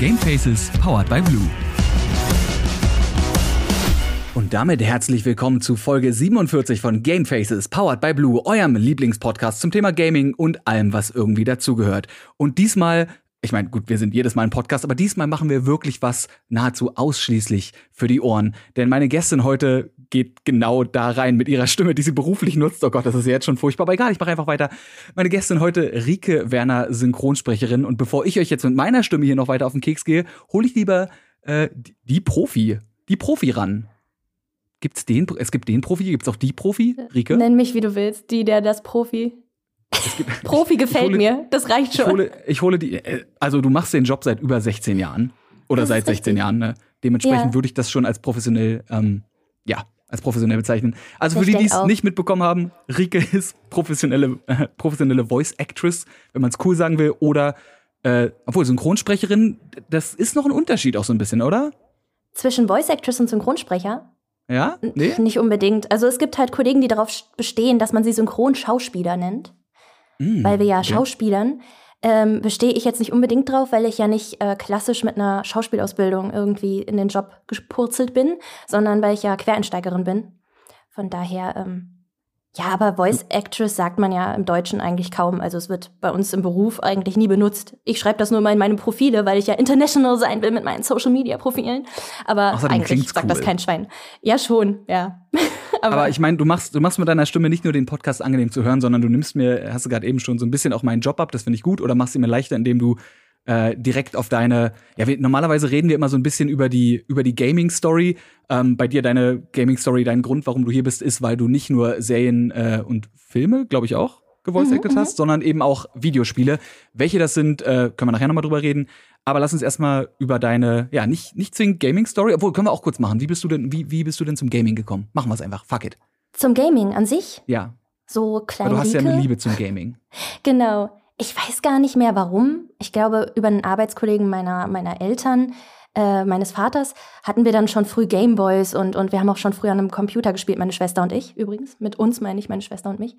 Gamefaces powered by Blue. Und damit herzlich willkommen zu Folge 47 von Gamefaces powered by Blue, eurem Lieblingspodcast zum Thema Gaming und allem, was irgendwie dazugehört. Und diesmal ich meine, gut, wir sind jedes Mal ein Podcast, aber diesmal machen wir wirklich was nahezu ausschließlich für die Ohren. Denn meine Gästin heute geht genau da rein mit ihrer Stimme, die sie beruflich nutzt. Oh Gott, das ist jetzt schon furchtbar, aber egal, ich mache einfach weiter. Meine Gästin heute, Rike Werner, Synchronsprecherin. Und bevor ich euch jetzt mit meiner Stimme hier noch weiter auf den Keks gehe, hole ich lieber äh, die Profi, die Profi ran. Gibt's den? Es gibt den Profi, gibt's auch die Profi, Rike? Nenn mich, wie du willst, die, der das Profi. Profi gefällt hole, mir, das reicht schon. Ich hole, ich hole die, äh, also du machst den Job seit über 16 Jahren oder seit 16 Jahren. Ne? Dementsprechend ja. würde ich das schon als professionell, ähm, ja, als professionell bezeichnen. Also für ich die, die es nicht mitbekommen haben, Rike ist professionelle, äh, professionelle Voice Actress, wenn man es cool sagen will, oder äh, obwohl Synchronsprecherin, das ist noch ein Unterschied auch so ein bisschen, oder? Zwischen Voice Actress und Synchronsprecher? Ja? Nee? Nicht unbedingt. Also es gibt halt Kollegen, die darauf bestehen, dass man sie Synchronschauspieler nennt. Mm, weil wir ja okay. Schauspielern, ähm, bestehe ich jetzt nicht unbedingt drauf, weil ich ja nicht äh, klassisch mit einer Schauspielausbildung irgendwie in den Job gepurzelt bin, sondern weil ich ja Quereinsteigerin bin. Von daher ähm, ja, aber Voice Actress sagt man ja im Deutschen eigentlich kaum. Also es wird bei uns im Beruf eigentlich nie benutzt. Ich schreibe das nur mal in meine Profile, weil ich ja international sein will mit meinen Social Media Profilen. Aber Außerdem eigentlich sagt cool. das kein Schwein. Ja, schon, ja. aber, aber, ich meine, du machst, du machst mit deiner Stimme nicht nur den Podcast angenehm zu hören, sondern du nimmst mir, hast du gerade eben schon so ein bisschen auch meinen Job ab, das finde ich gut, oder machst ihn mir leichter, indem du äh, direkt auf deine, ja, wir, normalerweise reden wir immer so ein bisschen über die, über die Gaming-Story. Ähm, bei dir deine Gaming-Story, dein Grund, warum du hier bist, ist, weil du nicht nur Serien äh, und Filme, glaube ich auch, gevoice-acted mhm, hast, mhm. sondern eben auch Videospiele. Welche das sind, äh, können wir nachher nochmal drüber reden. Aber lass uns erstmal über deine, ja, nicht, nicht zwingend Gaming-Story, obwohl können wir auch kurz machen. Wie bist du denn, wie, wie bist du denn zum Gaming gekommen? Machen wir es einfach. Fuck it. Zum Gaming an sich? Ja. So klein. du hast ja eine Liebe zum Gaming. genau. Ich weiß gar nicht mehr warum. Ich glaube, über einen Arbeitskollegen meiner, meiner Eltern, äh, meines Vaters, hatten wir dann schon früh Gameboys und, und wir haben auch schon früh an einem Computer gespielt, meine Schwester und ich übrigens. Mit uns meine ich meine Schwester und mich.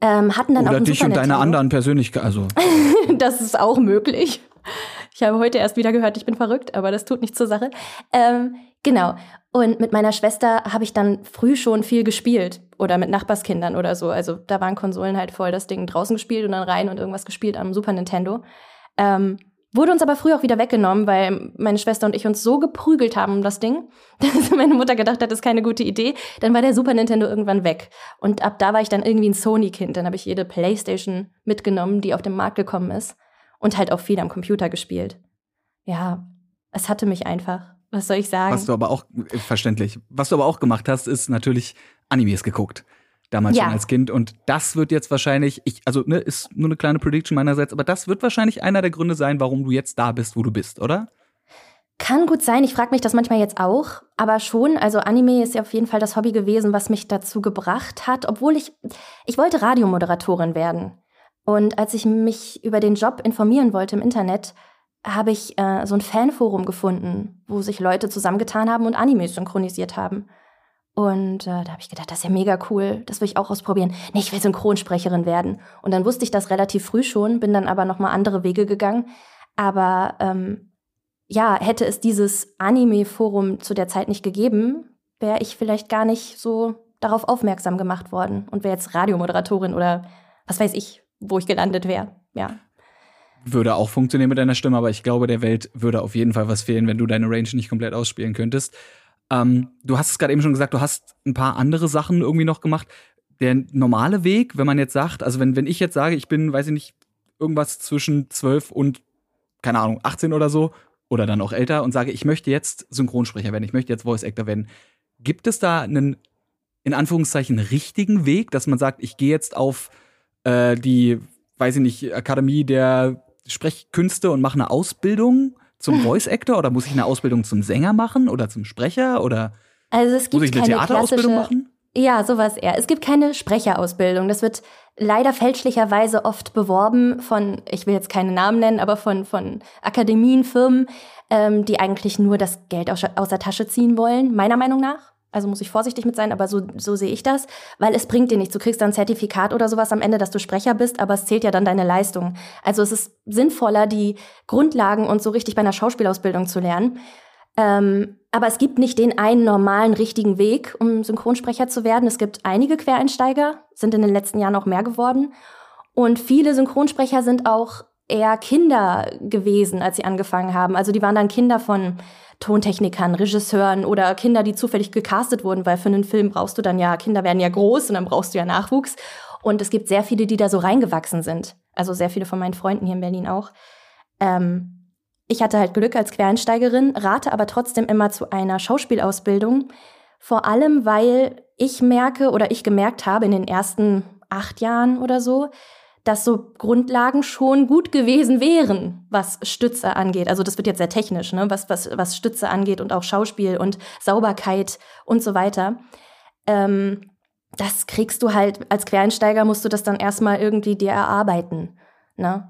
Ähm, hatten dann Oder auch dich Super und deine anderen Persönlichkeiten. Also. das ist auch möglich. Ich habe heute erst wieder gehört, ich bin verrückt, aber das tut nichts zur Sache. Ähm, genau. Und mit meiner Schwester habe ich dann früh schon viel gespielt oder mit Nachbarskindern oder so. Also da waren Konsolen halt voll das Ding draußen gespielt und dann rein und irgendwas gespielt am Super Nintendo. Ähm, wurde uns aber früh auch wieder weggenommen, weil meine Schwester und ich uns so geprügelt haben um das Ding, dass meine Mutter gedacht hat, das ist keine gute Idee. Dann war der Super Nintendo irgendwann weg. Und ab da war ich dann irgendwie ein Sony-Kind. Dann habe ich jede Playstation mitgenommen, die auf den Markt gekommen ist. Und halt auch viel am Computer gespielt. Ja, es hatte mich einfach. Was soll ich sagen? Was du aber auch, äh, verständlich, was du aber auch gemacht hast, ist natürlich Animes geguckt. Damals ja. schon als Kind. Und das wird jetzt wahrscheinlich, ich, also, ne, ist nur eine kleine Prediction meinerseits, aber das wird wahrscheinlich einer der Gründe sein, warum du jetzt da bist, wo du bist, oder? Kann gut sein. Ich frage mich das manchmal jetzt auch. Aber schon, also Anime ist ja auf jeden Fall das Hobby gewesen, was mich dazu gebracht hat, obwohl ich, ich wollte Radiomoderatorin werden. Und als ich mich über den Job informieren wollte im Internet, habe ich äh, so ein Fanforum gefunden, wo sich Leute zusammengetan haben und Animes synchronisiert haben. Und äh, da habe ich gedacht, das ist ja mega cool, das will ich auch ausprobieren. Nee, ich will Synchronsprecherin werden. Und dann wusste ich das relativ früh schon, bin dann aber nochmal andere Wege gegangen. Aber ähm, ja, hätte es dieses Anime-Forum zu der Zeit nicht gegeben, wäre ich vielleicht gar nicht so darauf aufmerksam gemacht worden und wäre jetzt Radiomoderatorin oder was weiß ich, wo ich gelandet wäre. Ja würde auch funktionieren mit deiner Stimme, aber ich glaube, der Welt würde auf jeden Fall was fehlen, wenn du deine Range nicht komplett ausspielen könntest. Ähm, du hast es gerade eben schon gesagt, du hast ein paar andere Sachen irgendwie noch gemacht. Der normale Weg, wenn man jetzt sagt, also wenn, wenn ich jetzt sage, ich bin, weiß ich nicht, irgendwas zwischen 12 und, keine Ahnung, 18 oder so, oder dann auch älter und sage, ich möchte jetzt Synchronsprecher werden, ich möchte jetzt Voice Actor werden, gibt es da einen, in Anführungszeichen, richtigen Weg, dass man sagt, ich gehe jetzt auf äh, die, weiß ich nicht, Akademie der Sprechkünste und mache eine Ausbildung zum Voice Actor oder muss ich eine Ausbildung zum Sänger machen oder zum Sprecher oder also es gibt muss ich eine Theaterausbildung machen? Ja, sowas eher. Es gibt keine Sprecherausbildung. Das wird leider fälschlicherweise oft beworben von, ich will jetzt keine Namen nennen, aber von, von Akademien, Firmen, ähm, die eigentlich nur das Geld aus, aus der Tasche ziehen wollen, meiner Meinung nach. Also muss ich vorsichtig mit sein, aber so, so sehe ich das, weil es bringt dir nichts. Du kriegst dann ein Zertifikat oder sowas am Ende, dass du Sprecher bist, aber es zählt ja dann deine Leistung. Also es ist sinnvoller, die Grundlagen und so richtig bei einer Schauspielausbildung zu lernen. Ähm, aber es gibt nicht den einen normalen, richtigen Weg, um Synchronsprecher zu werden. Es gibt einige Quereinsteiger, sind in den letzten Jahren auch mehr geworden. Und viele Synchronsprecher sind auch eher Kinder gewesen, als sie angefangen haben. Also die waren dann Kinder von Tontechnikern, Regisseuren oder Kinder, die zufällig gecastet wurden, weil für einen Film brauchst du dann ja, Kinder werden ja groß und dann brauchst du ja Nachwuchs. Und es gibt sehr viele, die da so reingewachsen sind. Also sehr viele von meinen Freunden hier in Berlin auch. Ähm, ich hatte halt Glück als Quereinsteigerin, rate aber trotzdem immer zu einer Schauspielausbildung. Vor allem, weil ich merke oder ich gemerkt habe in den ersten acht Jahren oder so, dass so Grundlagen schon gut gewesen wären, was Stütze angeht. Also das wird jetzt sehr technisch, ne? was, was, was Stütze angeht und auch Schauspiel und Sauberkeit und so weiter. Ähm, das kriegst du halt, als Quereinsteiger musst du das dann erstmal irgendwie dir erarbeiten. Ne?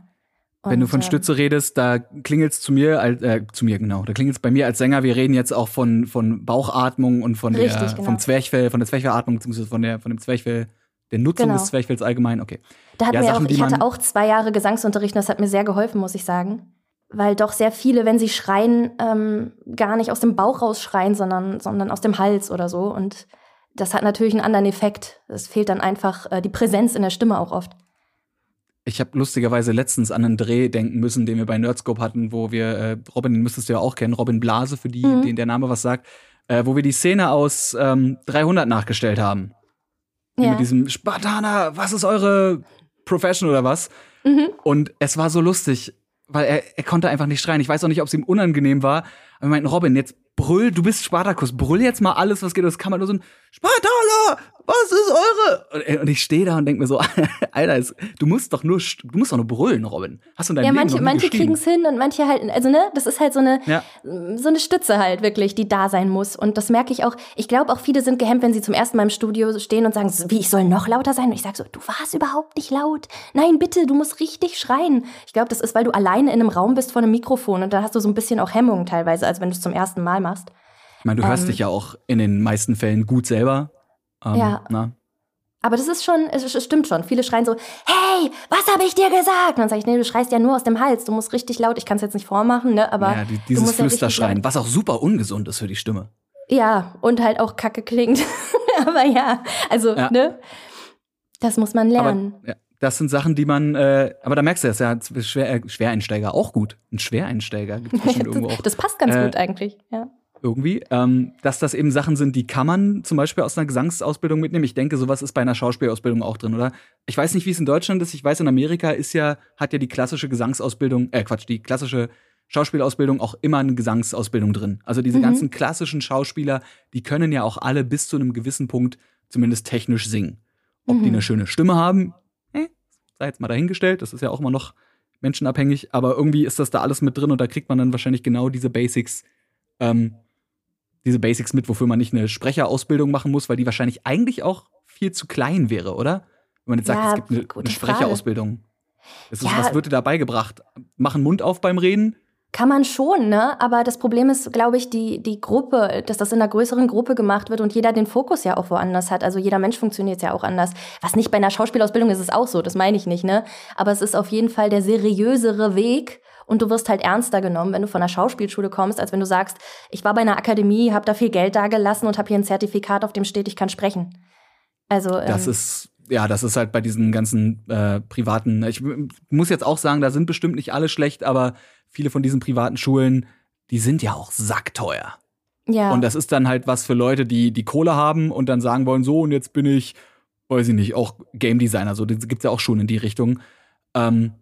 Und, Wenn du von ähm, Stütze redest, da klingelt's zu mir, äh, zu mir genau, da klingelt's bei mir als Sänger. Wir reden jetzt auch von von Bauchatmung und von der genau. vom Zwerchfell, von der Zwerchfellatmung beziehungsweise von der von dem Zwerchfell der Nutzung genau. des Zwerchfells allgemein, okay. Da hat ja, mir Sachen, auch, ich hatte auch zwei Jahre Gesangsunterricht und das hat mir sehr geholfen, muss ich sagen. Weil doch sehr viele, wenn sie schreien, ähm, gar nicht aus dem Bauch rausschreien, sondern, sondern aus dem Hals oder so. Und das hat natürlich einen anderen Effekt. Es fehlt dann einfach äh, die Präsenz in der Stimme auch oft. Ich habe lustigerweise letztens an einen Dreh denken müssen, den wir bei Nerdscope hatten, wo wir, äh, Robin, den müsstest du ja auch kennen, Robin Blase, für die, mhm. denen der Name was sagt, äh, wo wir die Szene aus ähm, 300 nachgestellt haben. Ja. Mit diesem Spartaner, was ist eure Profession oder was? Mhm. Und es war so lustig, weil er, er konnte einfach nicht schreien. Ich weiß auch nicht, ob es ihm unangenehm war. Aber wir meinten, Robin, jetzt brüll, du bist Spartakus, brüll jetzt mal alles, was geht. Das kann man nur so ein Spartaner, was ist eure? Und ich stehe da und denke mir so, Alter, du musst doch nur, du musst doch nur brüllen, Robin. Hast du dein Ja, Leben manche, manche kriegen es hin und manche halt, also ne, das ist halt so eine, ja. so eine Stütze halt wirklich, die da sein muss. Und das merke ich auch. Ich glaube auch viele sind gehemmt, wenn sie zum ersten Mal im Studio stehen und sagen, wie, ich soll noch lauter sein? Und ich sage so, du warst überhaupt nicht laut. Nein, bitte, du musst richtig schreien. Ich glaube, das ist, weil du alleine in einem Raum bist vor einem Mikrofon und da hast du so ein bisschen auch Hemmungen teilweise, als wenn du es zum ersten Mal machst. Ich meine, du hörst ähm, dich ja auch in den meisten Fällen gut selber. Ähm, ja. Na? Aber das ist schon, es stimmt schon. Viele schreien so, hey, was habe ich dir gesagt? Und dann sage ich, nee, du schreist ja nur aus dem Hals. Du musst richtig laut, ich kann es jetzt nicht vormachen, ne? Aber ja, die, dieses Flüsterschreien, ja was auch super ungesund ist für die Stimme. Ja, und halt auch kacke klingt. aber ja, also, ja. ne? Das muss man lernen. Aber, ja, das sind Sachen, die man, äh, aber da merkst du das ja, Schwer, äh, Schwereinsteiger auch gut. Ein Schwereinsteiger gibt es irgendwo auch. Das passt ganz äh, gut eigentlich, ja irgendwie, ähm, dass das eben Sachen sind, die kann man zum Beispiel aus einer Gesangsausbildung mitnehmen. Ich denke, sowas ist bei einer Schauspielausbildung auch drin, oder? Ich weiß nicht, wie es in Deutschland ist. Ich weiß, in Amerika ist ja, hat ja die klassische Gesangsausbildung, äh, Quatsch, die klassische Schauspielausbildung auch immer eine Gesangsausbildung drin. Also diese mhm. ganzen klassischen Schauspieler, die können ja auch alle bis zu einem gewissen Punkt zumindest technisch singen. Ob mhm. die eine schöne Stimme haben, eh, sei jetzt mal dahingestellt, das ist ja auch immer noch menschenabhängig, aber irgendwie ist das da alles mit drin und da kriegt man dann wahrscheinlich genau diese Basics ähm, diese Basics mit, wofür man nicht eine Sprecherausbildung machen muss, weil die wahrscheinlich eigentlich auch viel zu klein wäre, oder? Wenn man jetzt sagt, ja, es gibt eine, eine Sprecherausbildung. Ist, ja. Was wird dir da beigebracht? Machen Mund auf beim Reden? Kann man schon, ne? Aber das Problem ist, glaube ich, die, die Gruppe, dass das in einer größeren Gruppe gemacht wird und jeder den Fokus ja auch woanders hat. Also jeder Mensch funktioniert ja auch anders. Was nicht bei einer Schauspielausbildung ist, ist auch so, das meine ich nicht, ne? Aber es ist auf jeden Fall der seriösere Weg, und du wirst halt ernster genommen, wenn du von einer Schauspielschule kommst, als wenn du sagst, ich war bei einer Akademie, habe da viel Geld dagelassen und habe hier ein Zertifikat, auf dem steht, ich kann sprechen. Also das ähm, ist ja, das ist halt bei diesen ganzen äh, privaten. Ich muss jetzt auch sagen, da sind bestimmt nicht alle schlecht, aber viele von diesen privaten Schulen, die sind ja auch sackteuer. Ja. Und das ist dann halt was für Leute, die die Kohle haben und dann sagen wollen, so und jetzt bin ich, weiß ich nicht, auch Game Designer. So, das gibt's ja auch schon in die Richtung. Ähm,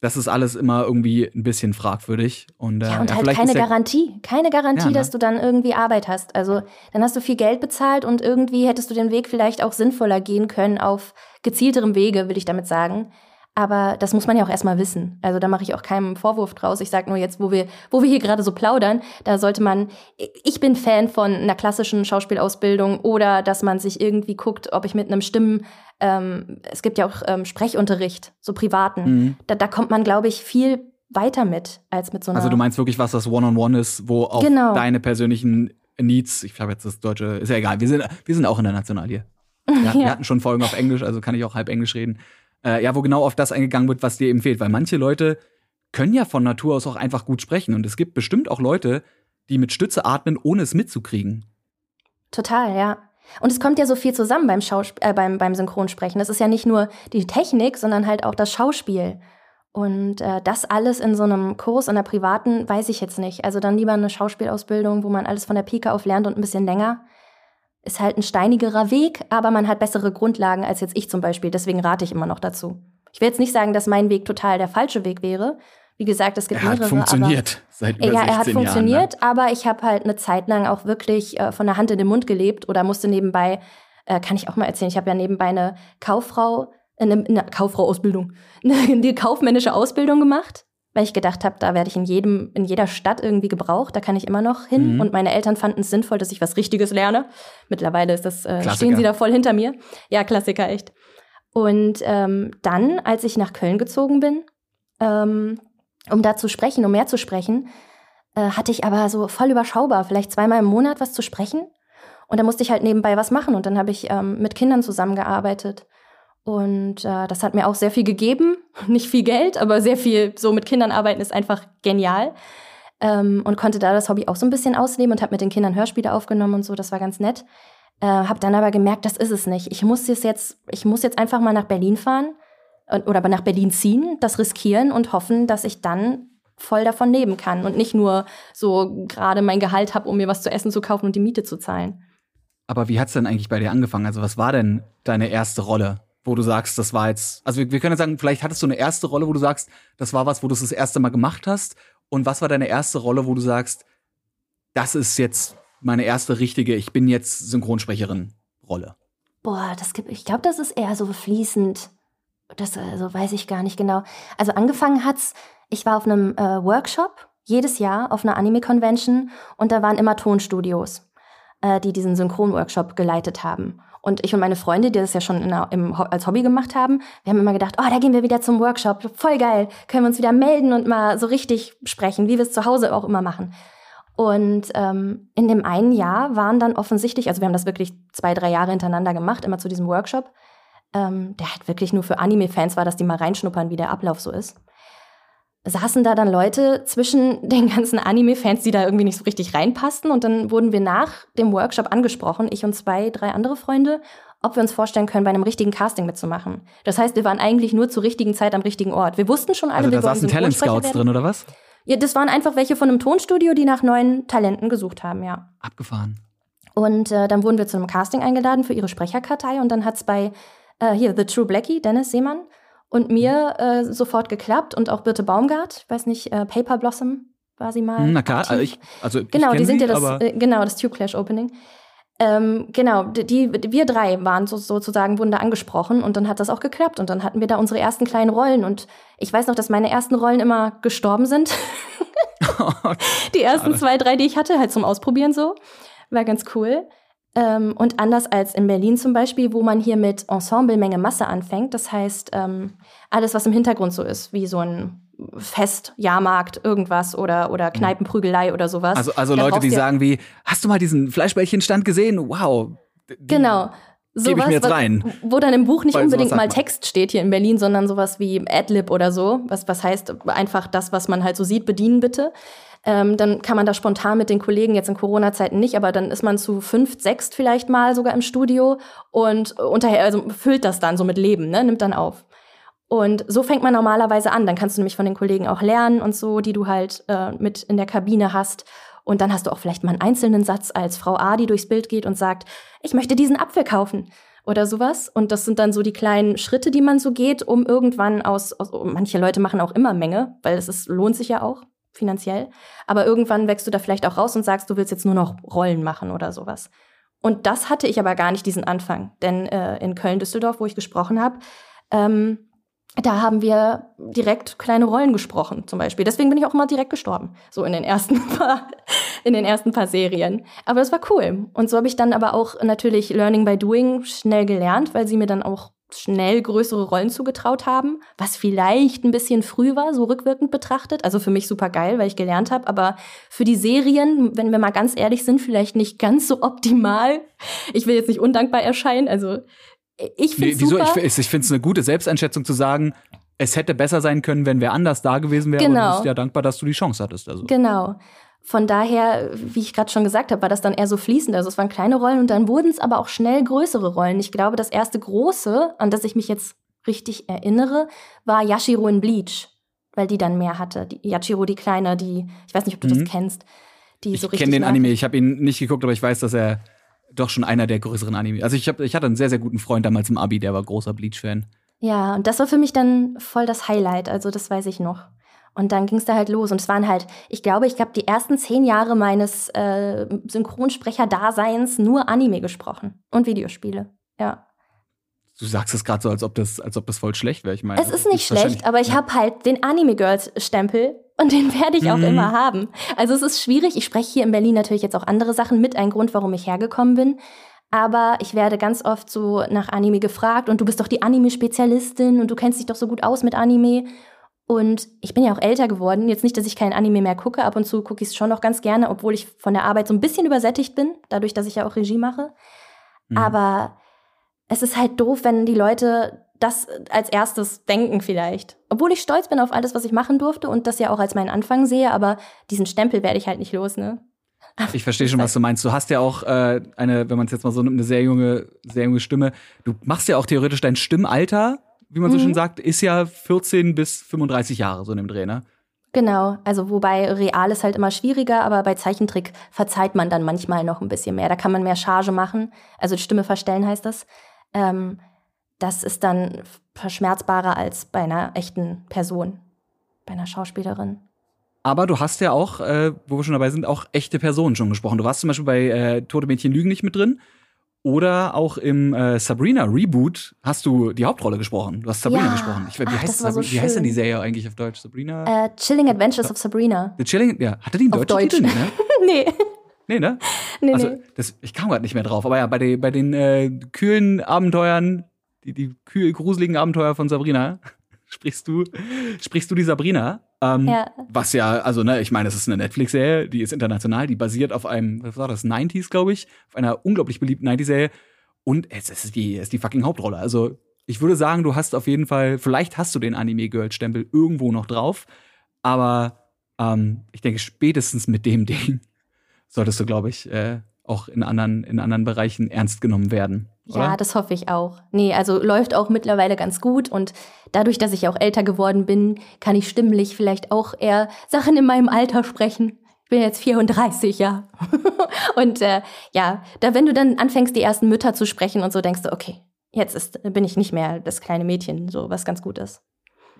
das ist alles immer irgendwie ein bisschen fragwürdig. Und, äh, ja, und ja, halt keine Garantie. Keine Garantie, ja, ne? dass du dann irgendwie Arbeit hast. Also dann hast du viel Geld bezahlt und irgendwie hättest du den Weg vielleicht auch sinnvoller gehen können auf gezielterem Wege, will ich damit sagen. Aber das muss man ja auch erstmal wissen. Also da mache ich auch keinen Vorwurf draus. Ich sage nur jetzt, wo wir, wo wir hier gerade so plaudern, da sollte man, ich bin Fan von einer klassischen Schauspielausbildung oder dass man sich irgendwie guckt, ob ich mit einem Stimmen, ähm, es gibt ja auch ähm, Sprechunterricht, so privaten. Mhm. Da, da kommt man, glaube ich, viel weiter mit als mit so einer. Also du meinst wirklich was, was One-on-One -on -one ist, wo auch genau. deine persönlichen Needs. Ich habe jetzt das deutsche, ist ja egal. Wir sind, wir sind auch international hier. Wir, ja. wir hatten schon Folgen auf Englisch, also kann ich auch halb Englisch reden. Äh, ja, wo genau auf das eingegangen wird, was dir eben fehlt. Weil manche Leute können ja von Natur aus auch einfach gut sprechen. Und es gibt bestimmt auch Leute, die mit Stütze atmen, ohne es mitzukriegen. Total, ja. Und es kommt ja so viel zusammen beim, Schausp äh, beim, beim Synchronsprechen. Das ist ja nicht nur die Technik, sondern halt auch das Schauspiel. Und äh, das alles in so einem Kurs, in der privaten, weiß ich jetzt nicht. Also dann lieber eine Schauspielausbildung, wo man alles von der Pike auf lernt und ein bisschen länger. Ist halt ein steinigerer Weg, aber man hat bessere Grundlagen als jetzt ich zum Beispiel. Deswegen rate ich immer noch dazu. Ich will jetzt nicht sagen, dass mein Weg total der falsche Weg wäre. Wie gesagt, es gibt er hat mehrere. funktioniert aber, seit über Ja, er hat funktioniert, Jahren, ne? aber ich habe halt eine Zeit lang auch wirklich äh, von der Hand in den Mund gelebt oder musste nebenbei, äh, kann ich auch mal erzählen, ich habe ja nebenbei eine Kauffrau, eine, eine Kauffrau-Ausbildung, eine kaufmännische Ausbildung gemacht, weil ich gedacht habe, da werde ich in jedem, in jeder Stadt irgendwie gebraucht, da kann ich immer noch hin. Mhm. Und meine Eltern fanden es sinnvoll, dass ich was Richtiges lerne. Mittlerweile ist das, äh, stehen sie da voll hinter mir. Ja, Klassiker, echt. Und ähm, dann, als ich nach Köln gezogen bin, ähm, um da zu sprechen, um mehr zu sprechen, äh, hatte ich aber so voll überschaubar, vielleicht zweimal im Monat was zu sprechen. Und da musste ich halt nebenbei was machen. Und dann habe ich ähm, mit Kindern zusammengearbeitet. Und äh, das hat mir auch sehr viel gegeben. Nicht viel Geld, aber sehr viel so mit Kindern arbeiten ist einfach genial. Ähm, und konnte da das Hobby auch so ein bisschen ausleben und habe mit den Kindern Hörspiele aufgenommen und so. Das war ganz nett. Äh, habe dann aber gemerkt, das ist es nicht. Ich muss jetzt, ich muss jetzt einfach mal nach Berlin fahren oder nach Berlin ziehen, das riskieren und hoffen, dass ich dann voll davon leben kann und nicht nur so gerade mein Gehalt habe, um mir was zu essen zu kaufen und die Miete zu zahlen. Aber wie hat's denn eigentlich bei dir angefangen? Also was war denn deine erste Rolle, wo du sagst, das war jetzt, also wir, wir können ja sagen, vielleicht hattest du eine erste Rolle, wo du sagst, das war was, wo du es das erste Mal gemacht hast. Und was war deine erste Rolle, wo du sagst, das ist jetzt meine erste richtige, ich bin jetzt Synchronsprecherin Rolle? Boah, das gibt, ich glaube, das ist eher so fließend das also weiß ich gar nicht genau. Also angefangen hat's, ich war auf einem äh, Workshop jedes Jahr auf einer Anime-Convention und da waren immer Tonstudios, äh, die diesen Synchron-Workshop geleitet haben. Und ich und meine Freunde, die das ja schon der, im, als Hobby gemacht haben, wir haben immer gedacht, oh, da gehen wir wieder zum Workshop, voll geil, können wir uns wieder melden und mal so richtig sprechen, wie wir es zu Hause auch immer machen. Und ähm, in dem einen Jahr waren dann offensichtlich, also wir haben das wirklich zwei, drei Jahre hintereinander gemacht, immer zu diesem Workshop, ähm, der halt wirklich nur für Anime-Fans war, dass die mal reinschnuppern, wie der Ablauf so ist. Saßen da dann Leute zwischen den ganzen Anime-Fans, die da irgendwie nicht so richtig reinpassten. Und dann wurden wir nach dem Workshop angesprochen, ich und zwei, drei andere Freunde, ob wir uns vorstellen können, bei einem richtigen Casting mitzumachen. Das heißt, wir waren eigentlich nur zur richtigen Zeit am richtigen Ort. Wir wussten schon alle, also da wir saßen Talent Scouts drin, oder was? Ja, das waren einfach welche von einem Tonstudio, die nach neuen Talenten gesucht haben, ja. Abgefahren. Und äh, dann wurden wir zu einem Casting eingeladen für ihre Sprecherkartei und dann hat's bei äh, hier The True Blackie, Dennis Seemann und mir äh, sofort geklappt und auch Birte Baumgart, ich weiß nicht, äh, Paper Blossom war sie mal. Na klar, also ich, also ich genau, die sind ja das, äh, genau das Tube Clash Opening. Ähm, genau, die, die, wir drei waren so, sozusagen, wurden da angesprochen und dann hat das auch geklappt und dann hatten wir da unsere ersten kleinen Rollen und ich weiß noch, dass meine ersten Rollen immer gestorben sind. die ersten zwei, drei, die ich hatte, halt zum Ausprobieren so. War ganz cool. Ähm, und anders als in Berlin zum Beispiel, wo man hier mit Ensemble Menge Masse anfängt, das heißt ähm, alles, was im Hintergrund so ist, wie so ein Fest, Jahrmarkt, irgendwas oder, oder Kneipenprügelei oder sowas. Also, also Leute, die sagen wie, hast du mal diesen Fleischbällchenstand gesehen? Wow. Genau. So Gebe ich mir jetzt rein. Wo dann im Buch nicht Weil unbedingt mal Text steht hier in Berlin, sondern sowas wie Adlib oder so. Was, was heißt einfach das, was man halt so sieht, bedienen bitte. Ähm, dann kann man da spontan mit den Kollegen, jetzt in Corona-Zeiten nicht, aber dann ist man zu fünf, sechs vielleicht mal sogar im Studio und unterher, also füllt das dann so mit Leben, ne, nimmt dann auf. Und so fängt man normalerweise an. Dann kannst du nämlich von den Kollegen auch lernen und so, die du halt äh, mit in der Kabine hast. Und dann hast du auch vielleicht mal einen einzelnen Satz als Frau A, die durchs Bild geht und sagt, ich möchte diesen Apfel kaufen oder sowas. Und das sind dann so die kleinen Schritte, die man so geht, um irgendwann aus, aus manche Leute machen auch immer Menge, weil es lohnt sich ja auch finanziell. Aber irgendwann wächst du da vielleicht auch raus und sagst, du willst jetzt nur noch Rollen machen oder sowas. Und das hatte ich aber gar nicht diesen Anfang. Denn äh, in Köln-Düsseldorf, wo ich gesprochen habe, ähm, da haben wir direkt kleine Rollen gesprochen, zum Beispiel. Deswegen bin ich auch immer direkt gestorben, so in den ersten paar, in den ersten paar Serien. Aber es war cool. Und so habe ich dann aber auch natürlich Learning by Doing schnell gelernt, weil sie mir dann auch schnell größere Rollen zugetraut haben, was vielleicht ein bisschen früh war, so rückwirkend betrachtet. Also für mich super geil, weil ich gelernt habe, aber für die Serien, wenn wir mal ganz ehrlich sind, vielleicht nicht ganz so optimal. Ich will jetzt nicht undankbar erscheinen, also ich finde nee, wieso? Super. Ich, ich finde es eine gute Selbsteinschätzung zu sagen, es hätte besser sein können, wenn wer anders da gewesen wäre. Genau. Und du bist ja dankbar, dass du die Chance hattest. Also. Genau. Von daher, wie ich gerade schon gesagt habe, war das dann eher so fließend. Also es waren kleine Rollen und dann wurden es aber auch schnell größere Rollen. Ich glaube, das erste große, an das ich mich jetzt richtig erinnere, war Yashiro in Bleach, weil die dann mehr hatte. Die, Yashiro, die Kleine, die, ich weiß nicht, ob du mhm. das kennst. Die ich so kenne den Anime, ich habe ihn nicht geguckt, aber ich weiß, dass er doch schon einer der größeren Anime. Also ich, hab, ich hatte einen sehr, sehr guten Freund damals im Abi, der war großer Bleach-Fan. Ja, und das war für mich dann voll das Highlight, also das weiß ich noch. Und dann ging es da halt los. Und es waren halt, ich glaube, ich habe die ersten zehn Jahre meines äh, Synchronsprecher-Daseins nur Anime gesprochen und Videospiele. Ja. Du sagst es gerade so, als ob das, als ob das voll schlecht wäre. Ich meine, es ist nicht schlecht, aber ich ja. habe halt den Anime-Girls-Stempel und den werde ich auch mhm. immer haben. Also es ist schwierig. Ich spreche hier in Berlin natürlich jetzt auch andere Sachen mit, ein Grund, warum ich hergekommen bin. Aber ich werde ganz oft so nach Anime gefragt und du bist doch die Anime-Spezialistin und du kennst dich doch so gut aus mit Anime. Und ich bin ja auch älter geworden. Jetzt nicht, dass ich kein Anime mehr gucke. Ab und zu gucke ich es schon noch ganz gerne, obwohl ich von der Arbeit so ein bisschen übersättigt bin, dadurch, dass ich ja auch Regie mache. Mhm. Aber es ist halt doof, wenn die Leute das als erstes denken vielleicht. Obwohl ich stolz bin auf alles, was ich machen durfte und das ja auch als meinen Anfang sehe, aber diesen Stempel werde ich halt nicht los, ne? Ich verstehe schon, was du meinst. Du hast ja auch äh, eine, wenn man es jetzt mal so nimmt, eine sehr junge, sehr junge Stimme. Du machst ja auch theoretisch dein Stimmalter wie man so schön mhm. sagt, ist ja 14 bis 35 Jahre so in dem Dreh, ne? Genau, also wobei real ist halt immer schwieriger, aber bei Zeichentrick verzeiht man dann manchmal noch ein bisschen mehr. Da kann man mehr Charge machen, also Stimme verstellen heißt das. Ähm, das ist dann verschmerzbarer als bei einer echten Person, bei einer Schauspielerin. Aber du hast ja auch, äh, wo wir schon dabei sind, auch echte Personen schon gesprochen. Du warst zum Beispiel bei äh, Tote Mädchen Lügen nicht mit drin. Oder auch im äh, Sabrina Reboot hast du die Hauptrolle gesprochen. Du hast Sabrina ja. gesprochen. Ich, wie, Ach, heißt, so wie heißt denn die Serie eigentlich auf Deutsch? Sabrina? Uh, Chilling Adventures of Sabrina. The Chilling, ja. Hatte die einen deutschen Deutsch. Titel? Ne? nee. Nee, ne? Nee, also, nee. Das, ich kam gerade nicht mehr drauf. Aber ja, bei, den, bei den äh, kühlen Abenteuern, die, die kühl, gruseligen Abenteuer von Sabrina, sprichst du, sprichst du die Sabrina. Ähm, ja. Was ja, also, ne, ich meine, es ist eine Netflix-Serie, die ist international, die basiert auf einem, was war das, 90s, glaube ich, auf einer unglaublich beliebten 90s-Serie. Und es ist die, es ist die fucking Hauptrolle. Also, ich würde sagen, du hast auf jeden Fall, vielleicht hast du den Anime-Girl-Stempel irgendwo noch drauf, aber ähm, ich denke, spätestens mit dem Ding solltest du, glaube ich, äh, auch in anderen, in anderen Bereichen ernst genommen werden. Oder? Ja, das hoffe ich auch. Nee, also läuft auch mittlerweile ganz gut und dadurch, dass ich auch älter geworden bin, kann ich stimmlich vielleicht auch eher Sachen in meinem Alter sprechen. Ich bin jetzt 34, ja. und äh, ja, da wenn du dann anfängst, die ersten Mütter zu sprechen und so, denkst du, okay, jetzt ist, bin ich nicht mehr das kleine Mädchen, so was ganz gut ist.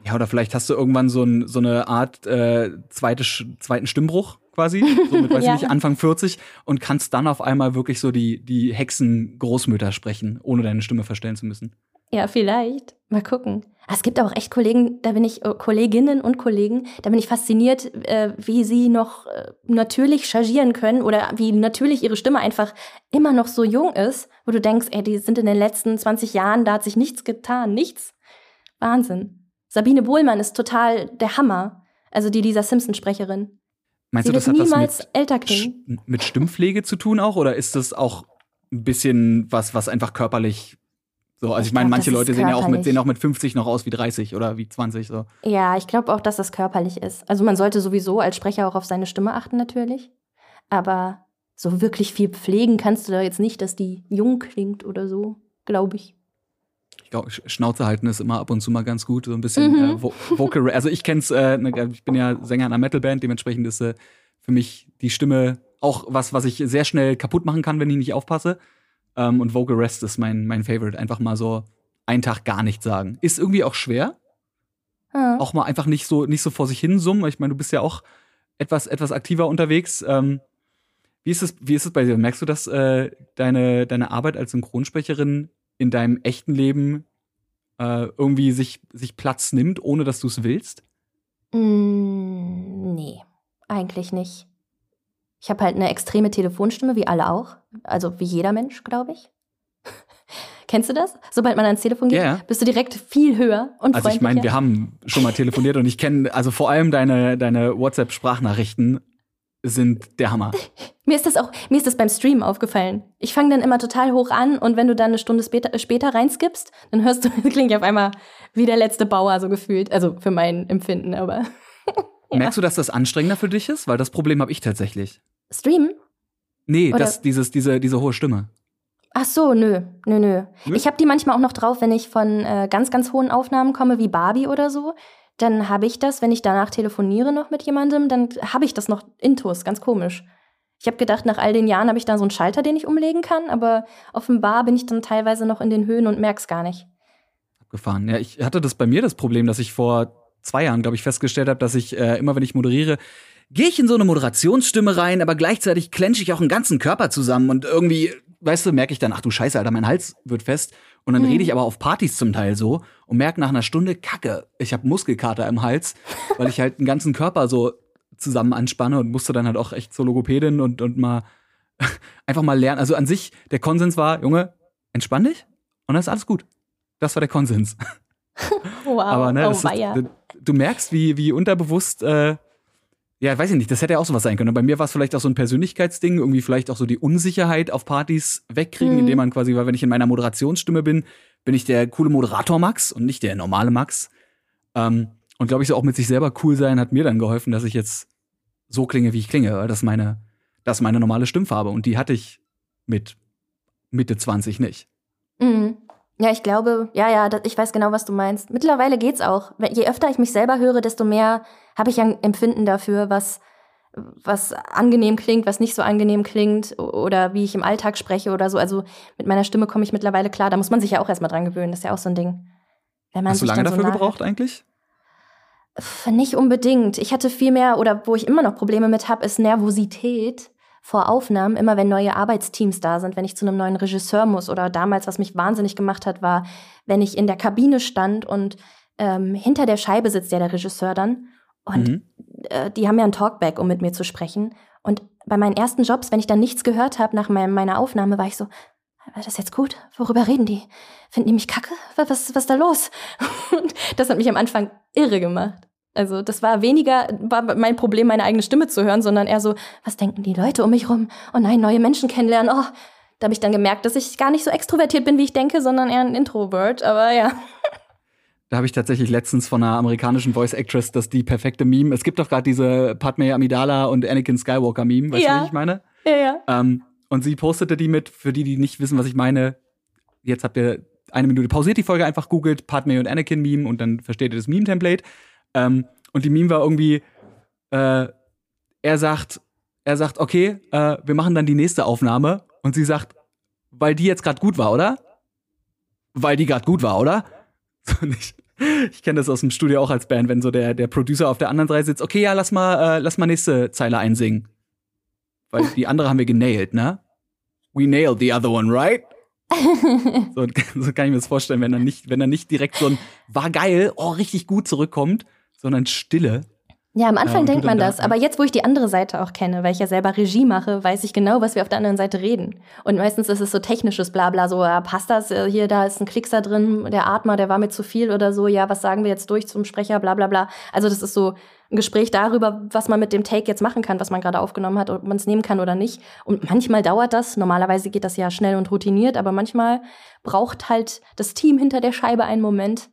Ja, oder vielleicht hast du irgendwann so, ein, so eine Art äh, zweite, zweiten Stimmbruch quasi, so mit, weiß ja. ich nicht, Anfang 40 und kannst dann auf einmal wirklich so die, die Hexen-Großmütter sprechen, ohne deine Stimme verstellen zu müssen. Ja, vielleicht. Mal gucken. Ah, es gibt auch echt Kollegen, da bin ich, äh, Kolleginnen und Kollegen, da bin ich fasziniert, äh, wie sie noch äh, natürlich chargieren können oder wie natürlich ihre Stimme einfach immer noch so jung ist, wo du denkst, ey, die sind in den letzten 20 Jahren, da hat sich nichts getan, nichts. Wahnsinn. Sabine Bohlmann ist total der Hammer. Also die dieser Simpson-Sprecherin. Meinst Sie du, das hat was mit, mit Stimmpflege zu tun auch? Oder ist das auch ein bisschen was, was einfach körperlich so, also ich, ich meine, manche Leute sehen ja auch mit, sehen auch mit 50 noch aus wie 30 oder wie 20 so. Ja, ich glaube auch, dass das körperlich ist. Also man sollte sowieso als Sprecher auch auf seine Stimme achten natürlich. Aber so wirklich viel pflegen kannst du da jetzt nicht, dass die jung klingt oder so, glaube ich. Ich glaube, Schnauze halten ist immer ab und zu mal ganz gut, so ein bisschen mhm. äh, Vocal. Also ich kenn's, äh, ne, ich bin ja Sänger einer Metalband, dementsprechend ist äh, für mich die Stimme auch was, was ich sehr schnell kaputt machen kann, wenn ich nicht aufpasse. Ähm, und Vocal Rest ist mein, mein Favorite. Einfach mal so einen Tag gar nichts sagen. Ist irgendwie auch schwer. Ja. Auch mal einfach nicht so, nicht so vor sich hin summen. Ich meine, du bist ja auch etwas, etwas aktiver unterwegs. Ähm, wie ist es, wie ist es bei dir? Merkst du, dass äh, deine, deine Arbeit als Synchronsprecherin in deinem echten Leben äh, irgendwie sich, sich Platz nimmt, ohne dass du es willst? Mm, nee, eigentlich nicht. Ich habe halt eine extreme Telefonstimme, wie alle auch. Also wie jeder Mensch, glaube ich. Kennst du das? Sobald man ans Telefon geht, Ja. bist du direkt viel höher und Also ich meine, wir haben schon mal telefoniert und ich kenne, also vor allem deine, deine WhatsApp-Sprachnachrichten sind der Hammer. Mir ist das auch, mir ist das beim Stream aufgefallen. Ich fange dann immer total hoch an und wenn du dann eine Stunde später, später reinskippst, dann hörst du, klinge ich auf einmal wie der letzte Bauer so gefühlt. Also für mein Empfinden, aber. Ja. Merkst du, dass das anstrengender für dich ist? Weil das Problem habe ich tatsächlich. Streamen? Nee, Oder- das, dieses, diese, diese hohe Stimme. Ach so, nö, nö, nö. Nö? Ich habe die manchmal auch noch drauf, wenn ich von äh, ganz, ganz hohen Aufnahmen komme, wie Barbie oder so. Dann habe ich das, wenn ich danach telefoniere noch mit jemandem, dann habe ich das noch intus, ganz komisch. Ich habe gedacht, nach all den Jahren habe ich da so einen Schalter, den ich umlegen kann, aber offenbar bin ich dann teilweise noch in den Höhen und merk's gar nicht. Abgefahren. Ja, ich hatte das bei mir das Problem, dass ich vor zwei Jahren, glaube ich, festgestellt habe, dass ich äh, immer, wenn ich moderiere, gehe ich in so eine Moderationsstimme rein, aber gleichzeitig clenche ich auch den ganzen Körper zusammen und irgendwie, weißt du, merke ich dann, ach du Scheiße, Alter, mein Hals wird fest. Und dann Mhm. rede ich aber auf Partys zum Teil so und merke nach einer Stunde, Kacke, ich habe Muskelkater im Hals, weil ich halt den ganzen Körper so zusammen anspanne und musste dann halt auch echt zur Logopädin und, und mal einfach mal lernen. Also an sich, der Konsens war, Junge, entspann dich und dann ist alles gut. Das war der Konsens. Wow, Aber ne, oh ist, du, merkst, wie, wie unterbewusst, äh, ja, weiß ich nicht, das hätte ja auch sowas sein können. Bei mir war es vielleicht auch so ein Persönlichkeitsding, irgendwie vielleicht auch so die Unsicherheit auf Partys wegkriegen, Mhm. indem man quasi, weil wenn ich in meiner Moderationsstimme bin, bin ich der coole Moderator Max und nicht der normale Max. Ähm, und glaube ich, so auch mit sich selber cool sein hat mir dann geholfen, dass ich jetzt so klinge, wie ich klinge, weil das ist meine, das ist meine normale Stimmfarbe und die hatte ich mit Mitte 20 nicht. Mhm. Ja, ich glaube, ja, ja, ich weiß genau, was du meinst. Mittlerweile geht's auch. Je öfter ich mich selber höre, desto mehr habe ich ein Empfinden dafür, was, was angenehm klingt, was nicht so angenehm klingt oder wie ich im Alltag spreche oder so. Also mit meiner Stimme komme ich mittlerweile klar. Da muss man sich ja auch erstmal dran gewöhnen. Das ist ja auch so ein Ding. Wenn man Hast du lange so dafür nah- gebraucht eigentlich? Nicht unbedingt. Ich hatte viel mehr, oder wo ich immer noch Probleme mit habe, ist Nervosität vor Aufnahmen, immer wenn neue Arbeitsteams da sind, wenn ich zu einem neuen Regisseur muss. Oder damals, was mich wahnsinnig gemacht hat, war, wenn ich in der Kabine stand und ähm, hinter der Scheibe sitzt ja der Regisseur dann. Und Mhm. äh, die haben ja ein Talkback, um mit mir zu sprechen. Und bei meinen ersten Jobs, wenn ich dann nichts gehört habe nach meiner Aufnahme, war ich so, war das jetzt gut? Worüber reden die? Finden die mich kacke? Was, was, was ist da los? Und das hat mich am Anfang irre gemacht. Also das war weniger war mein Problem, meine eigene Stimme zu hören, sondern eher so, was denken die Leute um mich rum? Oh nein, neue Menschen kennenlernen. Oh, da habe ich dann gemerkt, dass ich gar nicht so extrovertiert bin, wie ich denke, sondern eher ein Introvert. Aber ja. Da habe ich tatsächlich letztens von einer amerikanischen Voice Actress das die perfekte Meme. Es gibt doch gerade diese Padme Amidala und Anakin Skywalker Meme, weißt Ja. du, wie ich meine? Ja, ja. Ähm, und sie postete die mit, für die, die nicht wissen, was ich meine. Jetzt habt ihr eine Minute pausiert die Folge, einfach googelt Padme und Anakin Meme und dann versteht ihr das Meme-Template. Ähm, und die Meme war irgendwie, äh, er sagt, er sagt, okay, äh, wir machen dann die nächste Aufnahme. Und sie sagt, weil die jetzt gerade gut war, oder? Weil die gerade gut war, oder? So nicht. Ich kenne das aus dem Studio auch als Band, wenn so der, der Producer auf der anderen Seite sitzt, okay, ja, lass mal, äh, lass mal nächste Zeile einsingen. Weil die andere haben wir genailt, ne? We nailed the other one, right? So, so kann ich mir das vorstellen, wenn er nicht, wenn er nicht direkt so ein war geil, oh, richtig gut zurückkommt, sondern Stille. Ja, am Anfang du denkt man da- das, aber jetzt, wo ich die andere Seite auch kenne, weil ich ja selber Regie mache, weiß ich genau, was wir auf der anderen Seite reden. Und meistens ist es so technisches Blabla, so, ja, passt das, Äh, hier, da ist ein Klickser drin, der Atmer, der war mir zu viel oder so, ja, was sagen wir jetzt durch zum Sprecher, bla bla bla. Also das ist so ein Gespräch darüber, was man mit dem Take jetzt machen kann, was man gerade aufgenommen hat, ob man es nehmen kann oder nicht. Und manchmal dauert das, normalerweise geht das ja schnell und routiniert, aber manchmal braucht halt das Team hinter der Scheibe einen Moment,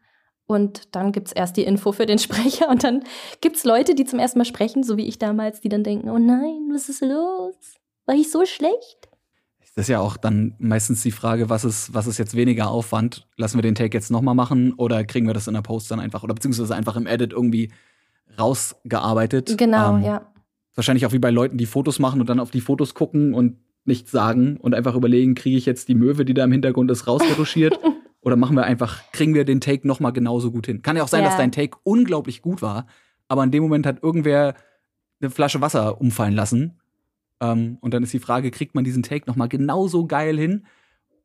und dann gibt's erst die Info für den Sprecher und dann gibt's Leute, die zum ersten Mal sprechen, so wie ich damals, die dann denken, oh nein, was ist los? War ich so schlecht? Das ist ja auch dann meistens die Frage, was ist, was ist jetzt weniger Aufwand? Lassen wir den Take jetzt nochmal machen oder kriegen wir das in der Post dann einfach oder beziehungsweise einfach im Edit irgendwie rausgearbeitet? Genau, Ähm, ja. Wahrscheinlich auch wie bei Leuten, die Fotos machen und dann auf die Fotos gucken und nichts sagen und einfach überlegen, kriege ich jetzt die Möwe, die da im Hintergrund ist, rausretuschiert? oder machen wir einfach, kriegen wir den Take nochmal genauso gut hin? Kann ja auch sein, Ja. dass dein Take unglaublich gut war, aber in dem Moment hat irgendwer eine Flasche Wasser umfallen lassen. Ähm, und dann ist die Frage, kriegt man diesen Take nochmal genauso geil hin?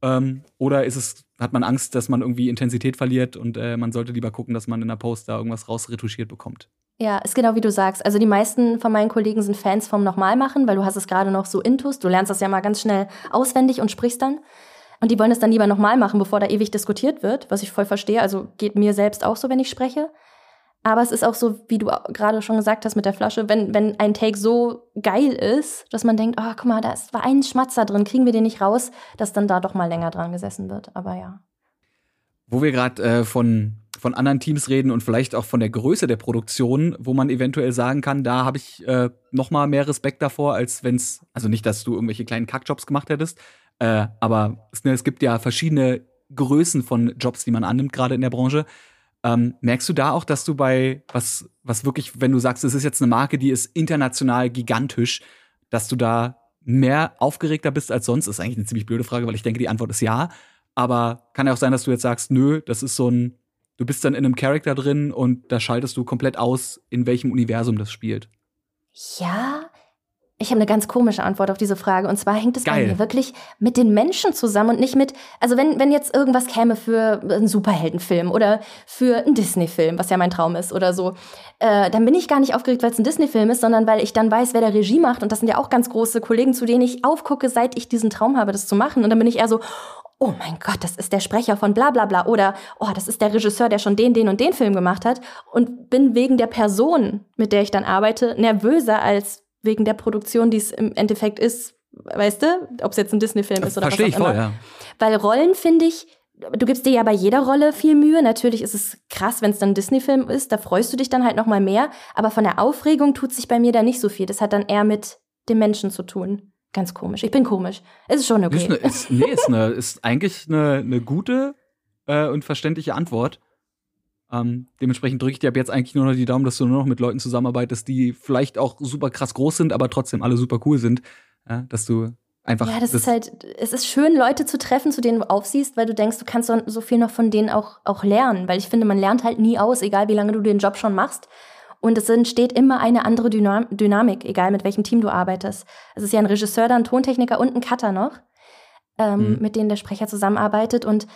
Ähm, oder ist es, hat man Angst, dass man irgendwie Intensität verliert und äh, man sollte lieber gucken, dass man in der Post da irgendwas rausretuschiert bekommt? Ja, ist genau wie du sagst. Also die meisten von meinen Kollegen sind Fans vom Nochmalmachen, weil du hast es gerade noch so intus. Du lernst das ja mal ganz schnell auswendig und sprichst dann. Und die wollen es dann lieber nochmal machen, bevor da ewig diskutiert wird, was ich voll verstehe. Also geht mir selbst auch so, wenn ich spreche. Aber es ist auch so, wie du gerade schon gesagt hast mit der Flasche, wenn, wenn ein Take so geil ist, dass man denkt, oh, guck mal, da war ein Schmatzer drin, kriegen wir den nicht raus, dass dann da doch mal länger dran gesessen wird. Aber ja. Wo wir gerade äh, von, von anderen Teams reden und vielleicht auch von der Größe der Produktion, wo man eventuell sagen kann, da habe ich äh, noch mal mehr Respekt davor, als wenn es, also nicht, dass du irgendwelche kleinen Kackjobs gemacht hättest, äh, aber es, ne, es gibt ja verschiedene Größen von Jobs, die man annimmt, gerade in der Branche. Ähm, merkst du da auch, dass du bei was, was wirklich, wenn du sagst, es ist jetzt eine Marke, die ist international gigantisch, dass du da mehr aufgeregter bist als sonst? Ist eigentlich eine ziemlich blöde Frage, weil ich denke, die Antwort ist ja. Aber kann ja auch sein, dass du jetzt sagst, nö, das ist so ein, du bist dann in einem Charakter drin und da schaltest du komplett aus, in welchem Universum das spielt. Ja, ich habe eine ganz komische Antwort auf diese Frage. Und zwar hängt es Geil. bei mir wirklich mit den Menschen zusammen und nicht mit, also wenn, wenn jetzt irgendwas käme für einen Superheldenfilm oder für einen Disney-Film, was ja mein Traum ist oder so, äh, dann bin ich gar nicht aufgeregt, weil es ein Disney-Film ist, sondern weil ich dann weiß, wer der Regie macht. Und das sind ja auch ganz große Kollegen, zu denen ich aufgucke, seit ich diesen Traum habe, das zu machen. Und dann bin ich eher so, oh mein Gott, das ist der Sprecher von bla bla bla oder oh, das ist der Regisseur, der schon den, den und den Film gemacht hat und bin wegen der Person, mit der ich dann arbeite, nervöser als wegen der Produktion, die es im Endeffekt ist, weißt du, ob es jetzt ein Disney-Film ist oder Versteh was auch ich voll, immer. Ja. Weil Rollen finde ich, du gibst dir ja bei jeder Rolle viel Mühe. Natürlich ist es krass, wenn es dann ein Disney-Film ist, da freust du dich dann halt noch mal mehr. Aber von der Aufregung tut sich bei mir da nicht so viel. Das hat dann eher mit dem Menschen zu tun. Ganz komisch. Ich bin komisch. Es ist schon okay. Ist, ne, ist, nee, ist, ne, ist eigentlich eine, eine gute äh, und verständliche Antwort. Ähm, dementsprechend drücke ich dir ab jetzt eigentlich nur noch die Daumen, dass du nur noch mit Leuten zusammenarbeitest, die vielleicht auch super krass groß sind, aber trotzdem alle super cool sind. Ja, dass du einfach. Ja, das, das, ist halt, es ist schön, Leute zu treffen, zu denen du aufsiehst, weil du denkst, du kannst so, so viel noch von denen auch, auch lernen. Weil ich finde, man lernt halt nie aus, egal wie lange du den Job schon machst. Und es entsteht immer eine andere Dynam Dynamik, egal mit welchem Team du arbeitest. Es ist ja ein Regisseur, dann ein Tontechniker und ein Cutter noch, ähm, mhm. mit denen der Sprecher zusammenarbeitet. Und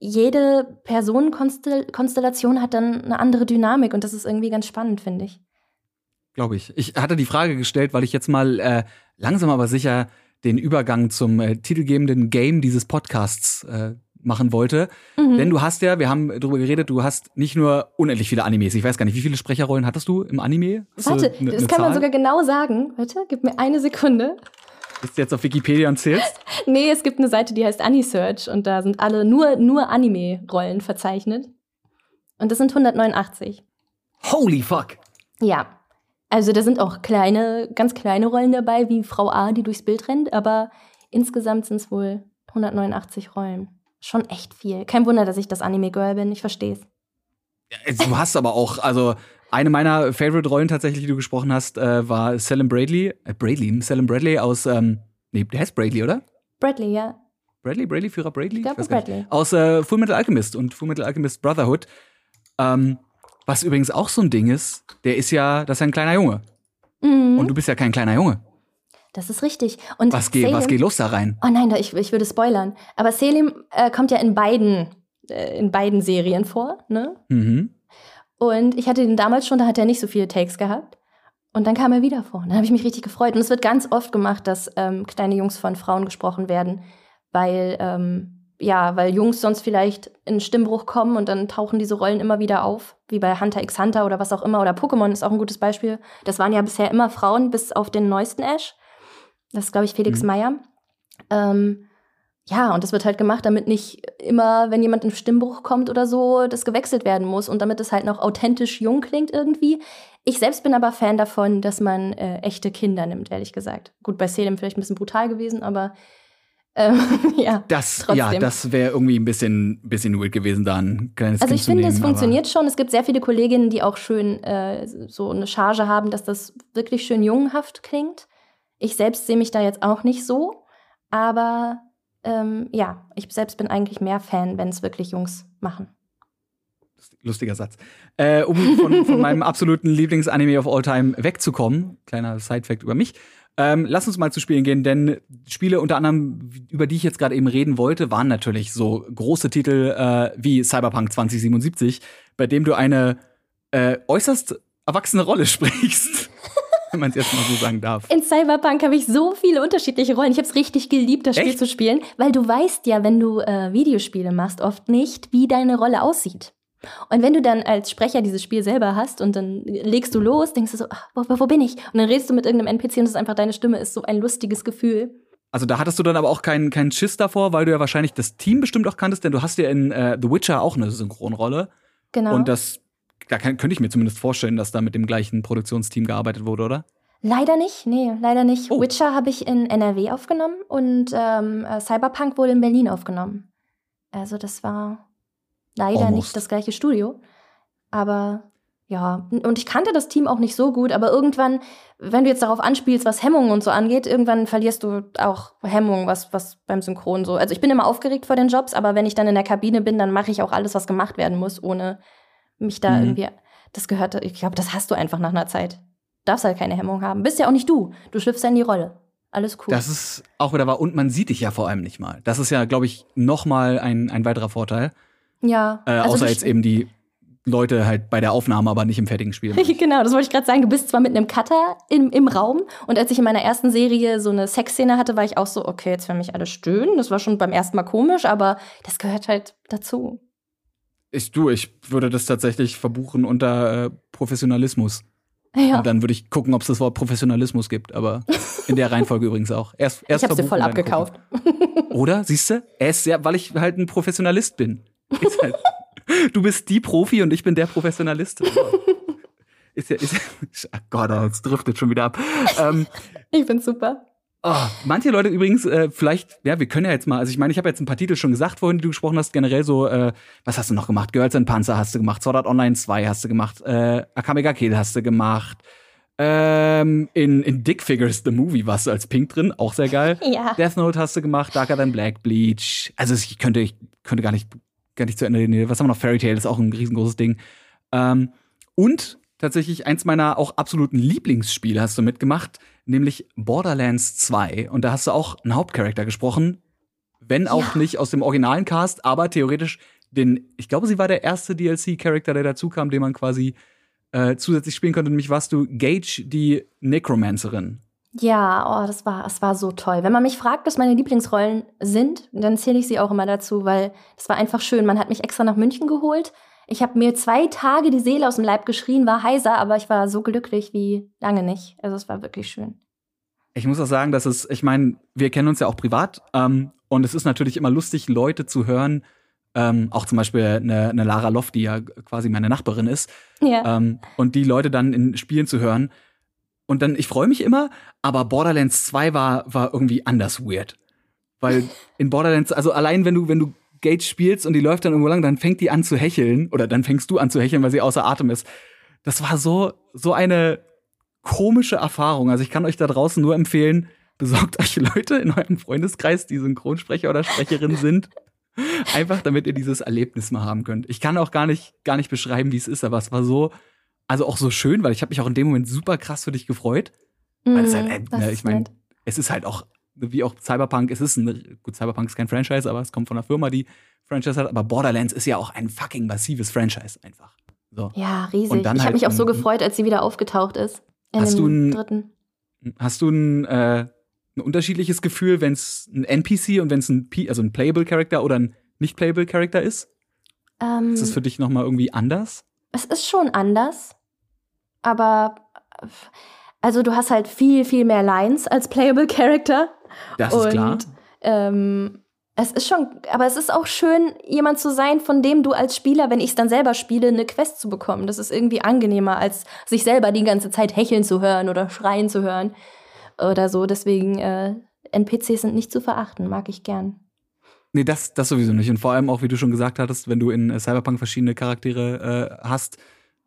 jede Personenkonstellation hat dann eine andere Dynamik und das ist irgendwie ganz spannend, finde ich. Glaube ich. Ich hatte die Frage gestellt, weil ich jetzt mal äh, langsam aber sicher den Übergang zum äh, titelgebenden Game dieses Podcasts äh, machen wollte. Mhm. Denn du hast ja, wir haben darüber geredet, du hast nicht nur unendlich viele Animes. Ich weiß gar nicht, wie viele Sprecherrollen hattest du im Anime? Warte, ne, das kann Zahl? man sogar genau sagen. Warte, gib mir eine Sekunde. Bist du jetzt auf Wikipedia und zählst? nee, es gibt eine Seite, die heißt Anisearch und da sind alle nur, nur Anime-Rollen verzeichnet. Und das sind 189. Holy fuck! Ja. Also da sind auch kleine, ganz kleine Rollen dabei, wie Frau A, die durchs Bild rennt, aber insgesamt sind es wohl 189 Rollen. Schon echt viel. Kein Wunder, dass ich das Anime-Girl bin, ich verstehe es. Ja, du hast aber auch, also eine meiner Favorite-Rollen tatsächlich, die du gesprochen hast, äh, war Selim Bradley. Äh, Bradley, Selim Bradley aus, ähm, nee, der heißt Bradley, oder? Bradley, ja. Bradley, Bradley, Führer Bradley? Ich glaube, Bradley. Aus äh, Full Metal Alchemist und Full Metal Alchemist Brotherhood. Ähm, was übrigens auch so ein Ding ist, der ist ja, das ist ja ein kleiner Junge. Mhm. Und du bist ja kein kleiner Junge. Das ist richtig. Und was, geht, was geht los da rein? Oh nein, ich, ich würde spoilern. Aber Selim äh, kommt ja in beiden, äh, in beiden Serien vor, ne? Mhm. Und ich hatte ihn damals schon, da hat er nicht so viele Takes gehabt. Und dann kam er wieder vor. Und dann habe ich mich richtig gefreut. Und es wird ganz oft gemacht, dass ähm, kleine Jungs von Frauen gesprochen werden, weil, ähm, ja, weil Jungs sonst vielleicht in Stimmbruch kommen und dann tauchen diese Rollen immer wieder auf, wie bei Hunter x Hunter oder was auch immer. Oder Pokémon ist auch ein gutes Beispiel. Das waren ja bisher immer Frauen, bis auf den neuesten Ash. Das ist, glaube ich, Felix mhm. Meyer. Ähm, ja, und das wird halt gemacht, damit nicht immer, wenn jemand in Stimmbruch kommt oder so, das gewechselt werden muss und damit es halt noch authentisch jung klingt irgendwie. Ich selbst bin aber Fan davon, dass man äh, echte Kinder nimmt, ehrlich gesagt. Gut, bei Selim vielleicht ein bisschen brutal gewesen, aber ähm, ja. Das, trotzdem. ja, das wäre irgendwie ein bisschen, bisschen weird gewesen, da ein kleines Also ich finde, es funktioniert schon. Es gibt sehr viele Kolleginnen, die auch schön äh, so eine Charge haben, dass das wirklich schön jungenhaft klingt. Ich selbst sehe mich da jetzt auch nicht so, aber ähm, ja, ich selbst bin eigentlich mehr Fan, wenn es wirklich Jungs machen. Lustiger Satz. Äh, um von, von meinem absoluten Lieblingsanime of all time wegzukommen, kleiner Sidefact über mich, ähm, lass uns mal zu Spielen gehen, denn Spiele unter anderem, über die ich jetzt gerade eben reden wollte, waren natürlich so große Titel äh, wie Cyberpunk 2077, bei dem du eine äh, äußerst erwachsene Rolle sprichst. Wenn man es jetzt mal so sagen darf. In Cyberpunk habe ich so viele unterschiedliche Rollen. Ich habe es richtig geliebt, das Spiel Echt? zu spielen, weil du weißt ja, wenn du äh, Videospiele machst, oft nicht, wie deine Rolle aussieht. Und wenn du dann als Sprecher dieses Spiel selber hast und dann legst du los, denkst du so, ach, wo, wo bin ich? Und dann redest du mit irgendeinem NPC und es ist einfach deine Stimme, ist so ein lustiges Gefühl. Also da hattest du dann aber auch keinen keinen Schiss davor, weil du ja wahrscheinlich das Team bestimmt auch kanntest, denn du hast ja in äh, The Witcher auch eine Synchronrolle. Genau. Und das, da kann, könnte ich mir zumindest vorstellen, dass da mit dem gleichen Produktionsteam gearbeitet wurde, oder? Leider nicht, nee, leider nicht. Oh. Witcher habe ich in NRW aufgenommen und ähm, äh, Cyberpunk wurde in Berlin aufgenommen. Also das war leider Almost. nicht das gleiche Studio. Aber ja, und ich kannte das Team auch nicht so gut, aber irgendwann, wenn du jetzt darauf anspielst, was Hemmungen und so angeht, irgendwann verlierst du auch Hemmungen, was, was beim Synchron so. Also ich bin immer aufgeregt vor den Jobs, aber wenn ich dann in der Kabine bin, dann mache ich auch alles, was gemacht werden muss, ohne mich da Mhm. irgendwie. Das gehört, ich glaube, das hast du einfach nach einer Zeit. Darfst halt keine Hemmung haben. Bist ja auch nicht du. Du schlüpfst ja in die Rolle. Alles cool. Das ist auch wieder wahr. Und man sieht dich ja vor allem nicht mal. Das ist ja, glaube ich, noch mal ein, ein weiterer Vorteil. ja. Äh, Also außer jetzt eben die Leute halt bei der Aufnahme, aber nicht im fertigen Spiel. genau, das wollte ich gerade sagen. Du bist zwar mit einem Cutter im, im Raum und als ich in meiner ersten Serie so eine Sexszene hatte, war ich auch so, okay, jetzt werden mich alle stöhnen. Das war schon beim ersten Mal komisch, aber das gehört halt dazu. Ich, du, ich würde das tatsächlich verbuchen unter äh, Professionalismus. Ja. Und dann würde ich gucken, ob es das Wort Professionalismus gibt. Aber in der Reihenfolge übrigens auch. Erst, erst ich hab's dir voll abgekauft. gucken. Oder? Siehst du? Er ist sehr, weil ich halt ein Professionalist bin. Halt, du bist die Profi und ich bin der Professionalist. Ist ja, ist, ach Gott, es driftet schon wieder ab. Ähm, Ich find's super. Oh, manche Leute übrigens, äh, vielleicht, ja, wir können ja jetzt mal, also ich meine, ich habe jetzt ein paar Titel schon gesagt, vorhin, die du gesprochen hast, generell so, äh, was hast du noch gemacht? Girls and Panzer hast du gemacht, Sword Art Online 2 hast du gemacht, äh, Akame ga Kill hast du gemacht, ähm, in, in Dick Figures the Movie warst du als Pink drin, auch sehr geil. Ja. Death Note hast du gemacht, Darker Than Black, Bleach, also ich könnte, ich könnte gar nicht, gar nicht zu Ende reden. Was haben wir noch? Fairy Tail ist auch ein riesengroßes Ding. Ähm, und tatsächlich eins meiner auch absoluten Lieblingsspiele hast du mitgemacht, nämlich Borderlands 2. Und da hast du auch einen Hauptcharakter gesprochen, wenn auch Ja. nicht aus dem originalen Cast, aber theoretisch den, ich glaube, sie war der erste DLC-Charakter, der dazu kam, den man quasi äh, zusätzlich spielen konnte. Nämlich warst du Gage, die Necromancerin. Ja, oh, das war, das war so toll. Wenn man mich fragt, was meine Lieblingsrollen sind, dann zähle ich sie auch immer dazu, weil das war einfach schön. Man hat mich extra nach München geholt. Ich habe mir zwei Tage die Seele aus dem Leib geschrien, war heiser, aber ich war so glücklich wie lange nicht. Also es war wirklich schön. Ich muss auch sagen, dass es, ich meine, wir kennen uns ja auch privat ähm, und es ist natürlich immer lustig, Leute zu hören, ähm, auch zum Beispiel eine, eine Lara Loft, die ja quasi meine Nachbarin ist, Ja. ähm, und die Leute dann in Spielen zu hören. Und dann, ich freue mich immer, aber Borderlands 2 war, war irgendwie anders weird. Weil in Borderlands, also allein wenn du, wenn du Gage spielst und die läuft dann irgendwo lang, dann fängt die an zu hecheln, oder dann fängst du an zu hecheln, weil sie außer Atem ist. Das war so, so eine komische Erfahrung. Also ich kann euch da draußen nur empfehlen, besorgt euch Leute in eurem Freundeskreis, die Synchronsprecher oder Sprecherin sind. Einfach damit ihr dieses Erlebnis mal haben könnt. Ich kann auch gar nicht, gar nicht beschreiben, wie es ist, aber es war so, also auch so schön, weil ich habe mich auch in dem Moment super krass für dich gefreut. Weil es halt, äh, Mm, ne, ich meine, es ist halt auch, wie auch Cyberpunk, es ist ein, gut, Cyberpunk ist kein Franchise, aber es kommt von einer Firma, die Franchise hat, aber Borderlands ist ja auch ein fucking massives Franchise einfach. So. Ja, riesig. Ich habe halt mich auch so gefreut, als sie wieder aufgetaucht ist. Hast du ein- dritten. Hast du ein, äh, ein unterschiedliches Gefühl, wenn es ein NPC und wenn es ein, P also ein Playable Character oder ein nicht Playable Character ist? Ähm, Ist das für dich noch mal irgendwie anders? Es ist schon anders, aber also du hast halt viel, viel mehr Lines als Playable Character. Das ist Und klar. ähm, es ist schon, aber es ist auch schön, jemand zu sein, von dem du als Spieler, wenn ich es dann selber spiele, eine Quest zu bekommen. Das ist irgendwie angenehmer, als sich selber die ganze Zeit hecheln zu hören oder schreien zu hören oder so. Deswegen, äh, NPCs sind nicht zu verachten, mag ich gern. Nee, das, das sowieso nicht. Und vor allem auch, wie du schon gesagt hattest, wenn du in äh, Cyberpunk verschiedene Charaktere äh, hast,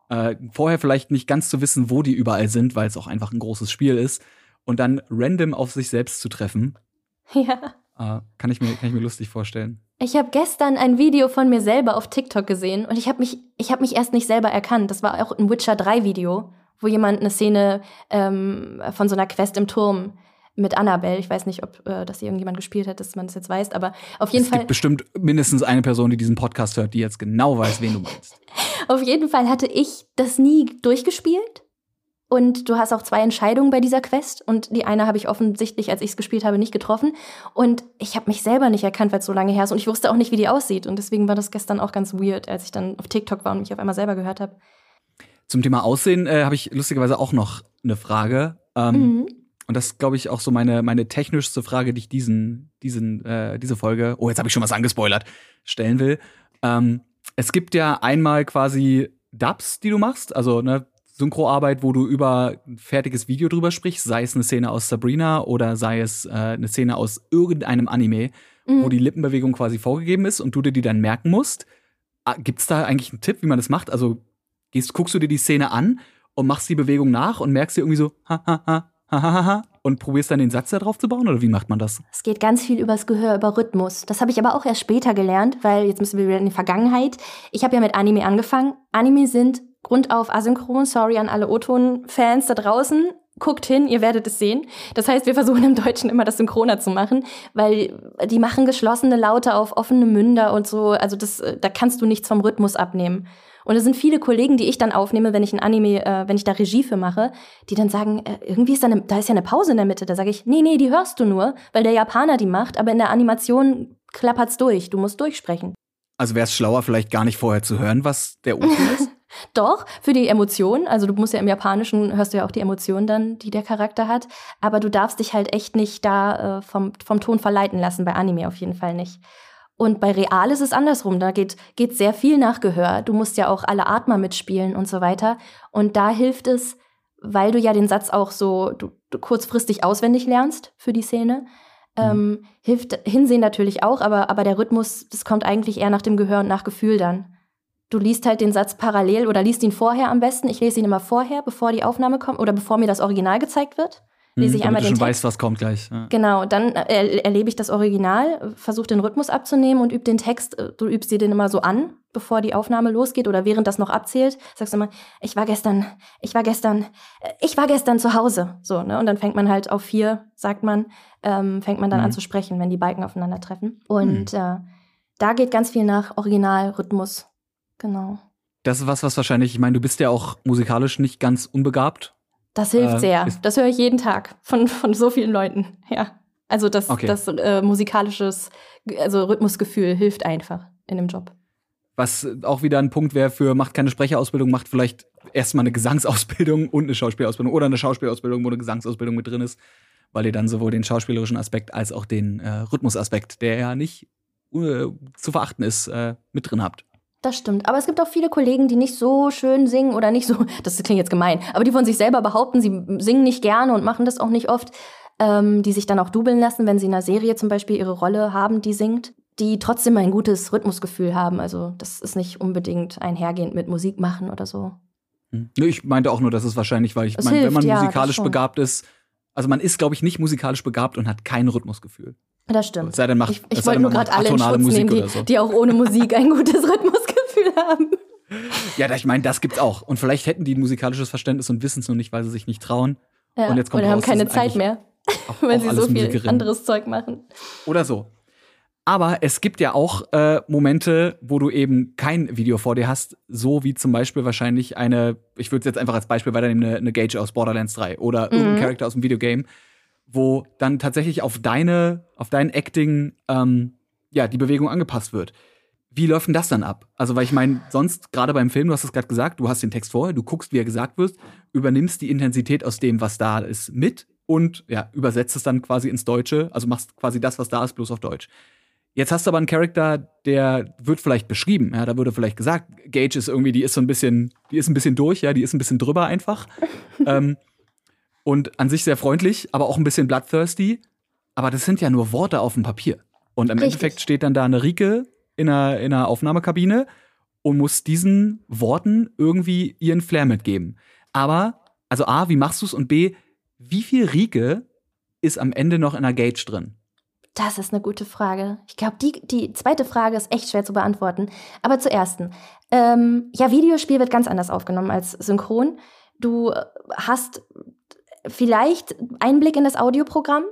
äh, vorher vielleicht nicht ganz zu wissen, wo die überall sind, weil es auch einfach ein großes Spiel ist, und dann random auf sich selbst zu treffen, Ja. äh, kann, ich mir, kann ich mir lustig vorstellen. Ich habe gestern ein Video von mir selber auf TikTok gesehen und ich habe mich, ich habe mich erst nicht selber erkannt. Das war auch ein Witcher 3 Video, wo jemand eine Szene ähm, von so einer Quest im Turm mit Annabelle. Ich weiß nicht, ob äh, das hier irgendjemand gespielt hat, dass man das jetzt weiß, aber auf jeden es Fall, gibt bestimmt mindestens eine Person, die diesen Podcast hört, die jetzt genau weiß, wen du meinst. auf jeden Fall hatte ich das nie durchgespielt und du hast auch zwei Entscheidungen bei dieser Quest und die eine habe ich offensichtlich, als ich es gespielt habe, nicht getroffen und ich habe mich selber nicht erkannt, weil es so lange her ist und ich wusste auch nicht, wie die aussieht und deswegen war das gestern auch ganz weird, als ich dann auf TikTok war und mich auf einmal selber gehört habe. Zum Thema Aussehen äh, habe ich lustigerweise auch noch eine Frage. Ähm, mhm. Und das ist, glaube ich, auch so meine, meine technischste Frage, die ich diesen, diesen, äh, diese Folge, oh, jetzt habe ich schon was angespoilert, stellen will. Ähm, es gibt ja einmal quasi Dubs, die du machst, also ne, Synchroarbeit, wo du über ein fertiges Video drüber sprichst, sei es eine Szene aus Sabrina oder sei es äh, eine Szene aus irgendeinem Anime, mhm. wo die Lippenbewegung quasi vorgegeben ist und du dir die dann merken musst. Ah, gibt's da eigentlich einen Tipp, wie man das macht? Also gehst, guckst du dir die Szene an und machst die Bewegung nach und merkst dir irgendwie so, ha, ha, ha, ha, ha, ha, und probierst dann den Satz da drauf zu bauen oder wie macht man das? Es geht ganz viel übers Gehör, über Rhythmus. Das habe ich aber auch erst später gelernt, weil jetzt müssen wir wieder in die Vergangenheit. Ich habe ja mit Anime angefangen. Anime sind grundauf asynchron. Sorry an alle O-Ton-Fans da draußen. Guckt hin, ihr werdet es sehen. Das heißt, wir versuchen im Deutschen immer das synchroner zu machen, weil die machen geschlossene Laute auf offene Münder und so. Also das, da kannst du nichts vom Rhythmus abnehmen. Und es sind viele Kollegen, die ich dann aufnehme, wenn ich ein Anime, äh, wenn ich da Regie für mache, die dann sagen, äh, irgendwie ist da, eine, da ist ja eine Pause in der Mitte. Da sage ich, nee, nee, die hörst du nur, weil der Japaner die macht, aber in der Animation klappert's durch. Du musst durchsprechen. Also wäre es schlauer, vielleicht gar nicht vorher zu hören, was der o ist? Doch, für die Emotionen. Also du musst ja im Japanischen, hörst du ja auch die Emotionen dann, die der Charakter hat. Aber du darfst dich halt echt nicht da äh, vom, vom Ton verleiten lassen, bei Anime auf jeden Fall nicht. Und bei Real ist es andersrum. Da geht, geht sehr viel nach Gehör. Du musst ja auch alle Atmer mitspielen und so weiter. Und da hilft es, weil du ja den Satz auch so du, du kurzfristig auswendig lernst für die Szene, ähm, mhm. hilft Hinsehen natürlich auch, aber, aber der Rhythmus, das kommt eigentlich eher nach dem Gehör und nach Gefühl dann. Du liest halt den Satz parallel oder liest ihn vorher am besten. Ich lese ihn immer vorher, bevor die Aufnahme kommt oder bevor mir das Original gezeigt wird lese ich hm, einmal du den schon Text. weißt, was kommt gleich. Ja. Genau, dann äh, erlebe ich das Original, versuche den Rhythmus abzunehmen und übe den Text, äh, du übst dir den immer so an, bevor die Aufnahme losgeht oder während das noch abzählt, sagst du immer, ich war gestern, ich war gestern, äh, ich war gestern zu Hause. So, ne? Und dann fängt man halt auf vier, sagt man, ähm, fängt man dann mhm. an zu sprechen, wenn die Balken aufeinandertreffen. Und mhm. äh, da geht ganz viel nach Originalrhythmus. Genau. Das ist was, was wahrscheinlich, ich meine, du bist ja auch musikalisch nicht ganz unbegabt. Das hilft äh, sehr. Das höre ich jeden Tag von, von so vielen Leuten. Ja. Also das, okay. das äh, musikalisches, also Rhythmusgefühl hilft einfach in dem Job. Was auch wieder ein Punkt wäre für, macht keine Sprecherausbildung, macht vielleicht erstmal eine Gesangsausbildung und eine Schauspielausbildung oder eine Schauspielausbildung, wo eine Gesangsausbildung mit drin ist, weil ihr dann sowohl den schauspielerischen Aspekt als auch den äh, Rhythmusaspekt, der ja nicht äh, zu verachten ist, äh, mit drin habt. Das stimmt. Aber es gibt auch viele Kollegen, die nicht so schön singen oder nicht so, das klingt jetzt gemein, aber die von sich selber behaupten, sie singen nicht gerne und machen das auch nicht oft, ähm, die sich dann auch dubeln lassen, wenn sie in einer Serie zum Beispiel ihre Rolle haben, die singt, die trotzdem ein gutes Rhythmusgefühl haben. Also das ist nicht unbedingt einhergehend mit Musik machen oder so. Hm. Ich meinte auch nur, dass es wahrscheinlich, weil ich meine, wenn man ja, musikalisch begabt ist, also man ist, glaube ich, nicht musikalisch begabt und hat kein Rhythmusgefühl. Das stimmt. Sei denn, macht, ich ich wollte nur gerade alle Musik nehmen, die, so. die auch ohne Musik ein gutes Rhythmusgefühl haben. Ja, ich meine, das gibt's auch. Und vielleicht hätten die ein musikalisches Verständnis und wissen es nur nicht, weil sie sich nicht trauen. Ja, und jetzt kommt oder raus, haben keine Zeit mehr, auch, weil auch sie so viel anderes Zeug machen. Oder so. Aber es gibt ja auch äh, Momente, wo du eben kein Video vor dir hast, so wie zum Beispiel wahrscheinlich eine, ich würde es jetzt einfach als Beispiel weiternehmen, eine, eine Gage aus Borderlands 3 oder mhm. irgendein Charakter aus dem Videogame, wo dann tatsächlich auf deine, auf dein Acting, ähm, ja, die Bewegung angepasst wird. Wie läuft denn das dann ab? Also, weil ich meine, sonst, gerade beim Film, du hast es gerade gesagt, du hast den Text vorher, du guckst, wie er gesagt wird, übernimmst die Intensität aus dem, was da ist, mit und ja, übersetzt es dann quasi ins Deutsche, also machst quasi das, was da ist, bloß auf Deutsch. Jetzt hast du aber einen Charakter, der wird vielleicht beschrieben, ja, da würde vielleicht gesagt, Gage ist irgendwie, die ist so ein bisschen, die ist ein bisschen durch, ja, die ist ein bisschen drüber einfach. ähm, und an sich sehr freundlich, aber auch ein bisschen bloodthirsty. Aber das sind ja nur Worte auf dem Papier. Und im Richtig. Endeffekt steht dann da eine Rike in einer, in einer Aufnahmekabine und muss diesen Worten irgendwie ihren Flair mitgeben. Aber, also A, wie machst du es? Und B, wie viel Rike ist am Ende noch in der Gage drin? Das ist eine gute Frage. Ich glaube, die, die zweite Frage ist echt schwer zu beantworten. Aber zur ersten. Ähm, ja, Videospiel wird ganz anders aufgenommen als synchron. Du hast vielleicht Einblick in das Audioprogramm,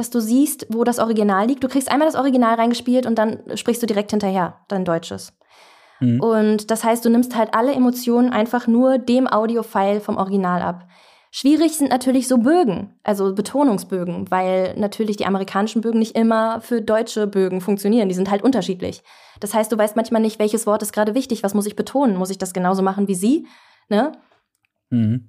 dass du siehst, wo das Original liegt. Du kriegst einmal das Original reingespielt und dann sprichst du direkt hinterher dein Deutsches. Mhm. Und das heißt, du nimmst halt alle Emotionen einfach nur dem Audiofile vom Original ab. Schwierig sind natürlich so Bögen, also Betonungsbögen, weil natürlich die amerikanischen Bögen nicht immer für deutsche Bögen funktionieren. Die sind halt unterschiedlich. Das heißt, du weißt manchmal nicht, welches Wort ist gerade wichtig, was muss ich betonen? Muss ich das genauso machen wie sie? Ne? Mhm.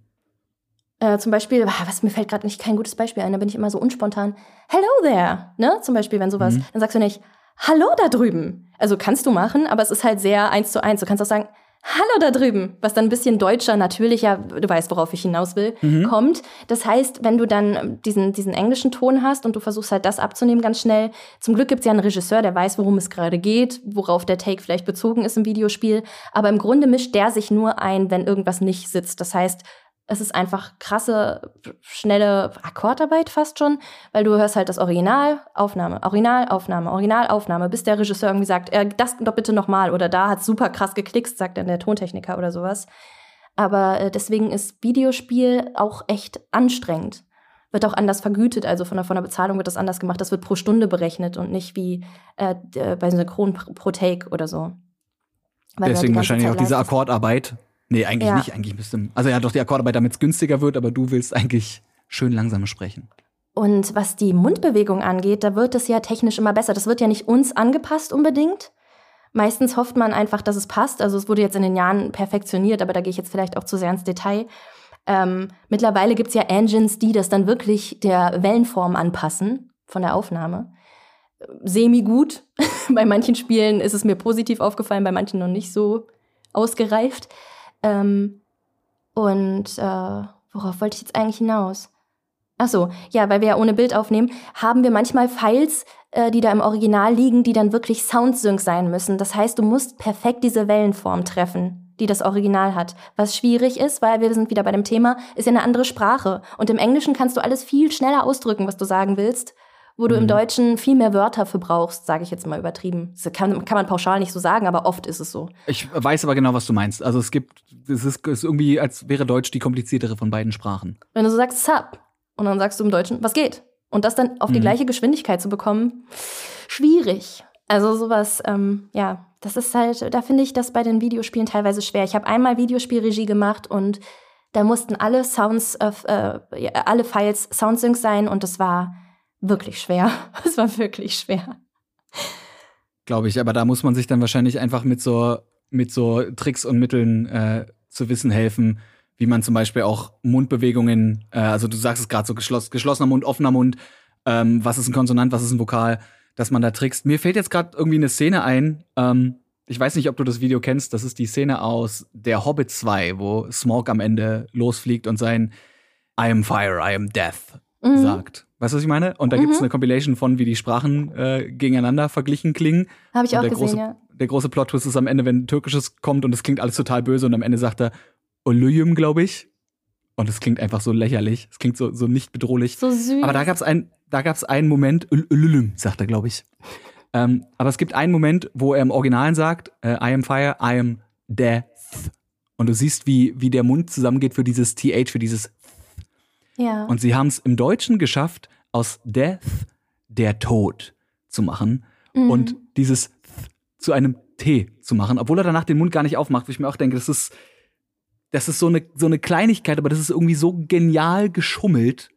Äh, zum Beispiel, ah, was mir fällt gerade nicht kein gutes Beispiel ein, da bin ich immer so unspontan. Hello there, ne? Zum Beispiel, wenn sowas, mhm. dann sagst du nicht, Hallo da drüben. Also kannst du machen, aber es ist halt sehr eins zu eins. Du kannst auch sagen, Hallo da drüben, was dann ein bisschen deutscher, natürlicher, du weißt, worauf ich hinaus will, mhm. kommt. Das heißt, wenn du dann diesen, diesen englischen Ton hast und du versuchst halt das abzunehmen ganz schnell, zum Glück gibt es ja einen Regisseur, der weiß, worum es gerade geht, worauf der Take vielleicht bezogen ist im Videospiel, aber im Grunde mischt der sich nur ein, wenn irgendwas nicht sitzt. Das heißt, es ist einfach krasse, schnelle Akkordarbeit fast schon, weil du hörst halt das Original, Aufnahme, Original, Aufnahme, Original, Aufnahme, bis der Regisseur irgendwie sagt, äh, das doch bitte nochmal oder da hat super krass geklickst, sagt dann der Tontechniker oder sowas. Aber äh, deswegen ist Videospiel auch echt anstrengend. Wird auch anders vergütet, also von der, von der Bezahlung wird das anders gemacht. Das wird pro Stunde berechnet und nicht wie äh, bei Synchron pro Take oder so. Weil Deswegen wahrscheinlich auch diese Akkordarbeit, Nee, eigentlich ja. nicht. Eigentlich müsste. Also ja, doch die Akkordarbeit, damit es günstiger wird, aber du willst eigentlich schön langsam sprechen. Und was die Mundbewegung angeht, da wird es ja technisch immer besser. Das wird ja nicht uns angepasst unbedingt. Meistens hofft man einfach, dass es passt. Also es wurde jetzt in den Jahren perfektioniert, aber da gehe ich jetzt vielleicht auch zu sehr ins Detail. Ähm, mittlerweile gibt es ja Engines, die das dann wirklich der Wellenform anpassen von der Aufnahme. Semi gut. bei manchen Spielen ist es mir positiv aufgefallen, bei manchen noch nicht so ausgereift. Ähm, und äh, worauf wollte ich jetzt eigentlich hinaus? Ach so, ja, weil wir ja ohne Bild aufnehmen, haben wir manchmal Files, äh, die da im Original liegen, die dann wirklich Soundsync sein müssen. Das heißt, du musst perfekt diese Wellenform treffen, die das Original hat. Was schwierig ist, weil wir sind wieder bei dem Thema, ist ja eine andere Sprache. Und im Englischen kannst du alles viel schneller ausdrücken, was du sagen willst wo du mhm. im Deutschen viel mehr Wörter für brauchst, sage ich jetzt mal übertrieben. Das kann, kann man pauschal nicht so sagen, aber oft ist es so. Ich weiß aber genau, was du meinst. Also es gibt, es ist, es ist irgendwie, als wäre Deutsch die kompliziertere von beiden Sprachen. Wenn du so sagst, Sup, und dann sagst du im Deutschen, was geht? Und das dann auf die mhm. gleiche Geschwindigkeit zu bekommen, schwierig. Also sowas, ähm, ja, das ist halt, da finde ich das bei den Videospielen teilweise schwer. Ich habe einmal Videospielregie gemacht und da mussten alle Sounds, äh, alle Files Soundsync sein und das war wirklich schwer. Es war wirklich schwer. Glaube ich, aber da muss man sich dann wahrscheinlich einfach mit so, mit so Tricks und Mitteln äh, zu wissen helfen, wie man zum Beispiel auch Mundbewegungen, äh, also du sagst es gerade so geschloss, geschlossener Mund, offener Mund, ähm, was ist ein Konsonant, was ist ein Vokal, dass man da trickst. Mir fällt jetzt gerade irgendwie eine Szene ein, ähm, ich weiß nicht, ob du das Video kennst, das ist die Szene aus Der Hobbit 2, wo Smog am Ende losfliegt und sein I am fire, I am death mhm. sagt. Weißt du, was ich meine? Und da mhm. gibt es eine Compilation von, wie die Sprachen äh, gegeneinander verglichen klingen. Habe ich und auch gesehen, große, ja. Der große Plot-Twist ist am Ende, wenn Türkisches kommt und es klingt alles total böse und am Ende sagt er Olüyüm, glaube ich. Und es klingt einfach so lächerlich. Es klingt so, so nicht bedrohlich. So süß. Aber da gab es ein, da gab's einen Moment, Olüyüm, sagt er, glaube ich. ähm, aber es gibt einen Moment, wo er im Originalen sagt, äh, I am fire, I am death. Und du siehst, wie, wie der Mund zusammengeht für dieses TH, für dieses ja. Und sie haben es im Deutschen geschafft, aus Death der Tod zu machen mhm. und dieses zu einem T zu machen, obwohl er danach den Mund gar nicht aufmacht, wo ich mir auch denke, das ist, das ist so eine, so eine Kleinigkeit, aber das ist irgendwie so genial geschummelt.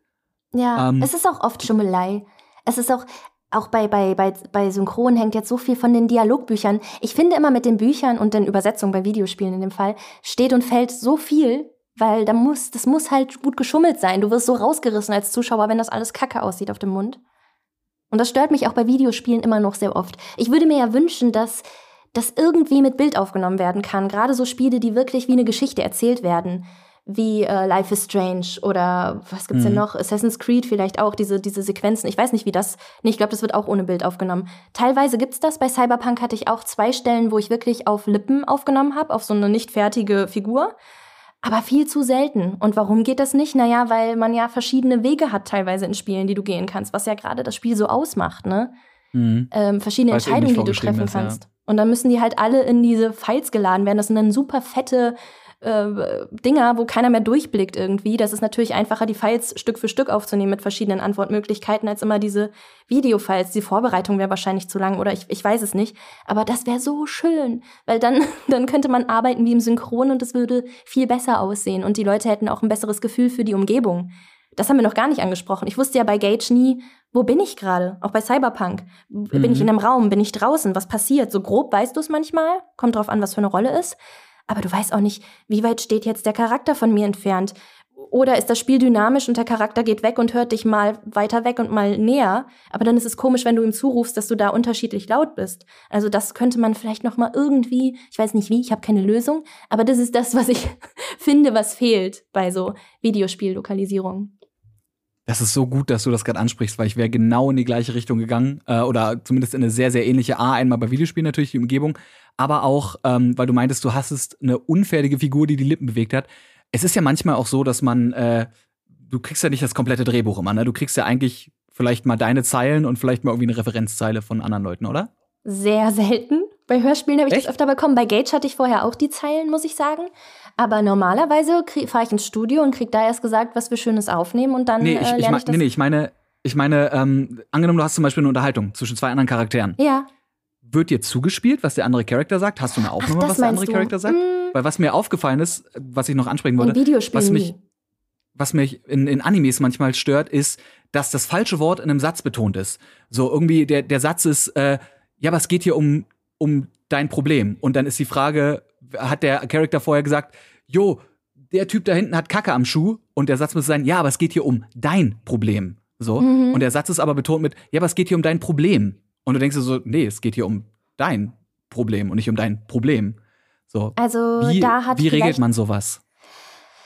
Ja, ähm, es ist auch oft Schummelei. Es ist auch, auch bei, bei, bei, bei Synchron hängt jetzt so viel von den Dialogbüchern. Ich finde immer mit den Büchern und den Übersetzungen bei Videospielen in dem Fall steht und fällt so viel weil da muss, das muss halt gut geschummelt sein. Du wirst so rausgerissen als Zuschauer, wenn das alles kacke aussieht auf dem Mund. Und das stört mich auch bei Videospielen immer noch sehr oft. Ich würde mir ja wünschen, dass das irgendwie mit Bild aufgenommen werden kann. Gerade so Spiele, die wirklich wie eine Geschichte erzählt werden. Wie äh, Life is Strange oder was gibt's mhm. denn noch? Assassin's Creed vielleicht auch, diese, diese Sequenzen. Ich weiß nicht, wie das. Nee, ich glaube, das wird auch ohne Bild aufgenommen. Teilweise gibt's das. Bei Cyberpunk hatte ich auch zwei Stellen, wo ich wirklich auf Lippen aufgenommen habe, auf so eine nicht fertige Figur aber viel zu selten. Und warum geht das nicht? Naja, weil man ja verschiedene Wege hat teilweise in Spielen, die du gehen kannst, was ja gerade das Spiel so ausmacht, ne? Mhm. Ähm, verschiedene Weil's Entscheidungen, die du treffen ist, kannst. Und dann müssen die halt alle in diese Files geladen werden. Das sind dann super fette äh, Dinger, wo keiner mehr durchblickt irgendwie. Das ist natürlich einfacher, die Files Stück für Stück aufzunehmen mit verschiedenen Antwortmöglichkeiten, als immer diese Videofiles. Die Vorbereitung wäre wahrscheinlich zu lang oder ich, ich weiß es nicht. Aber das wäre so schön, weil dann, dann könnte man arbeiten wie im Synchron und es würde viel besser aussehen und die Leute hätten auch ein besseres Gefühl für die Umgebung. Das haben wir noch gar nicht angesprochen. Ich wusste ja bei Gage nie, wo bin ich gerade? Auch bei Cyberpunk. Mhm. Bin ich mhm. in einem Raum? Bin ich draußen? Was passiert? So grob weißt du es manchmal. Kommt drauf an, was für eine Rolle ist aber du weißt auch nicht, wie weit steht jetzt der Charakter von mir entfernt. Oder ist das Spiel dynamisch und der Charakter geht weg und hört dich mal weiter weg und mal näher. Aber dann ist es komisch, wenn du ihm zurufst, dass du da unterschiedlich laut bist. Also das könnte man vielleicht noch mal irgendwie, ich weiß nicht wie, ich habe keine Lösung, aber das ist das, was ich finde, was fehlt bei so Videospiellokalisierung. Das ist so gut, dass du das gerade ansprichst, weil ich wäre genau in die gleiche Richtung gegangen äh, oder zumindest in eine sehr, sehr ähnliche A. Einmal bei Videospielen natürlich die Umgebung, aber auch, ähm, weil du meintest, du hast eine unfertige Figur, die die Lippen bewegt hat. Es ist ja manchmal auch so, dass man, äh, du kriegst ja nicht das komplette Drehbuch immer, ne? Du kriegst ja eigentlich vielleicht mal deine Zeilen und vielleicht mal irgendwie eine Referenzzeile von anderen Leuten, oder? Sehr selten. Bei Hörspielen habe ich Echt? das öfter bekommen. Bei Gage hatte ich vorher auch die Zeilen, muss ich sagen. Aber normalerweise fahre ich ins Studio und krieg da erst gesagt, was wir Schönes aufnehmen und dann nee, ich, äh, lerne ich, ich das. Nee, nee, ich meine, ich meine, ähm, angenommen, du hast zum Beispiel eine Unterhaltung zwischen zwei anderen Charakteren. Ja. Wird dir zugespielt, was der andere Charakter sagt? Hast du eine Aufnahme, Ach, was der andere du? Charakter sagt? Mm. Weil was mir aufgefallen ist, was ich noch ansprechen wollte, was mich, was mich in, in Animes manchmal stört, ist, dass das falsche Wort in einem Satz betont ist. So irgendwie der, der Satz ist, äh, ja, aber es geht hier um, um dein Problem. Und dann ist die Frage, hat der Charakter vorher gesagt, jo, der Typ da hinten hat Kacke am Schuh und der Satz muss sein, ja, aber es geht hier um dein Problem. So. Mhm. Und der Satz ist aber betont mit, ja, aber es geht hier um dein Problem. Und du denkst dir so, nee, es geht hier um dein Problem und nicht um dein Problem. So. Also wie, da hat Wie regelt man sowas?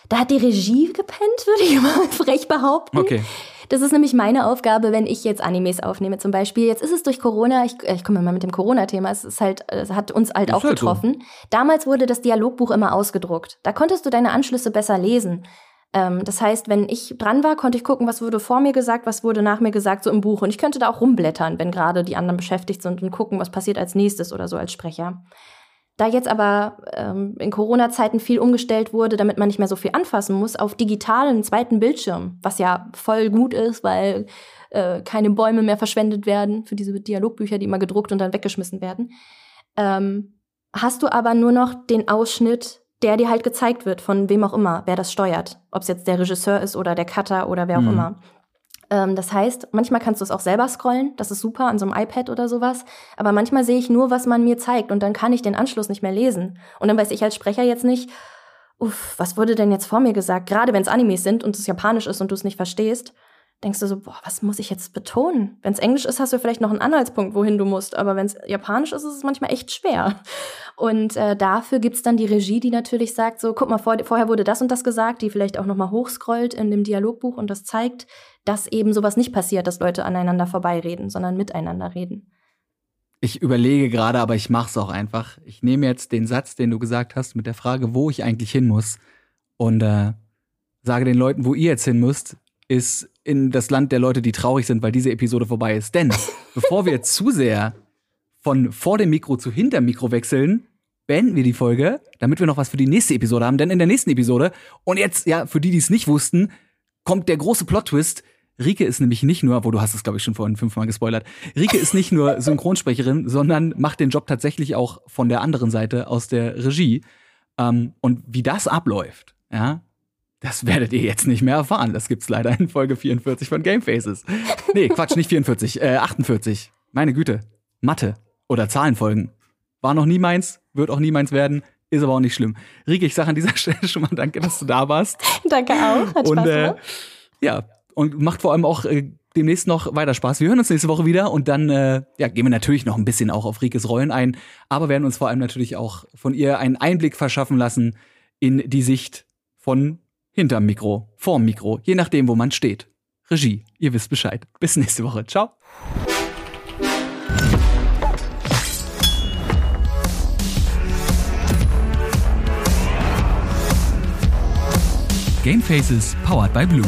Da hat die Regie gepennt, würde ich mal frech behaupten. Okay. Das ist nämlich meine Aufgabe, wenn ich jetzt Animes aufnehme zum Beispiel. Jetzt ist es durch Corona, ich, ich komme mal mit dem Corona-Thema, es ist halt, es hat uns halt ist auch halt getroffen. So. Damals wurde das Dialogbuch immer ausgedruckt. Da konntest du deine Anschlüsse besser lesen. Ähm, das heißt, wenn ich dran war, konnte ich gucken, was wurde vor mir gesagt, was wurde nach mir gesagt, so im Buch. Und ich könnte da auch rumblättern, wenn gerade die anderen beschäftigt sind und gucken, was passiert als nächstes oder so als Sprecher. Da jetzt aber ähm, in Corona-Zeiten viel umgestellt wurde, damit man nicht mehr so viel anfassen muss, auf digitalen zweiten Bildschirm, was ja voll gut ist, weil äh, keine Bäume mehr verschwendet werden für diese Dialogbücher, die immer gedruckt und dann weggeschmissen werden, ähm, hast du aber nur noch den Ausschnitt, der dir halt gezeigt wird, von wem auch immer, wer das steuert. Ob es jetzt der Regisseur ist oder der Cutter oder wer auch mhm. immer. Ähm, das heißt, manchmal kannst du es auch selber scrollen, das ist super an so einem iPad oder sowas, aber manchmal sehe ich nur, was man mir zeigt und dann kann ich den Anschluss nicht mehr lesen. Und dann weiß ich als Sprecher jetzt nicht, uff, was wurde denn jetzt vor mir gesagt? Gerade wenn es Animes sind und es japanisch ist und du es nicht verstehst, denkst du so, boah, was muss ich jetzt betonen? Wenn es Englisch ist, hast du vielleicht noch einen Anhaltspunkt, wohin du musst, aber wenn es Japanisch ist, ist es manchmal echt schwer. Und äh, dafür gibt's dann die Regie, die natürlich sagt, so, guck mal, vor, vorher wurde das und das gesagt, die vielleicht auch nochmal hochscrollt in dem Dialogbuch und das zeigt, dass eben sowas nicht passiert, dass Leute aneinander vorbeireden, sondern miteinander reden. Ich überlege gerade, aber ich mach's auch einfach. Ich nehme jetzt den Satz, den du gesagt hast, mit der Frage, wo ich eigentlich hin muss, und äh, sage den Leuten, wo ihr jetzt hin müsst, ist in das Land der Leute, die traurig sind, weil diese Episode vorbei ist. Denn bevor wir zu sehr von vor dem Mikro zu hinterm Mikro wechseln, beenden wir die Folge, damit wir noch was für die nächste Episode haben. Denn in der nächsten Episode, und jetzt, ja, für die, die es nicht wussten, kommt der große Plot-Twist. Rike ist nämlich nicht nur, wo du hast es, glaube ich, schon vorhin fünfmal gespoilert, Rike ist nicht nur Synchronsprecherin, sondern macht den Job tatsächlich auch von der anderen Seite aus der Regie. Ähm, und wie das abläuft, ja, das werdet ihr jetzt nicht mehr erfahren. Das gibt's leider in Folge 44 von Game Faces. Nee, Quatsch, nicht 44, äh, 48. Meine Güte. Mathe oder Zahlenfolgen. War noch nie meins, wird auch nie meins werden, ist aber auch nicht schlimm. Rike, ich sage an dieser Stelle schon mal danke, dass du da warst. danke auch. Hat und, Spaß äh, ja, und macht vor allem auch äh, demnächst noch weiter Spaß. Wir hören uns nächste Woche wieder und dann äh, ja, gehen wir natürlich noch ein bisschen auch auf Rikes Rollen ein, aber werden uns vor allem natürlich auch von ihr einen Einblick verschaffen lassen in die Sicht von hinterm Mikro, vorm Mikro, je nachdem, wo man steht. Regie, ihr wisst Bescheid. Bis nächste Woche. Ciao. Game Faces powered by Blue.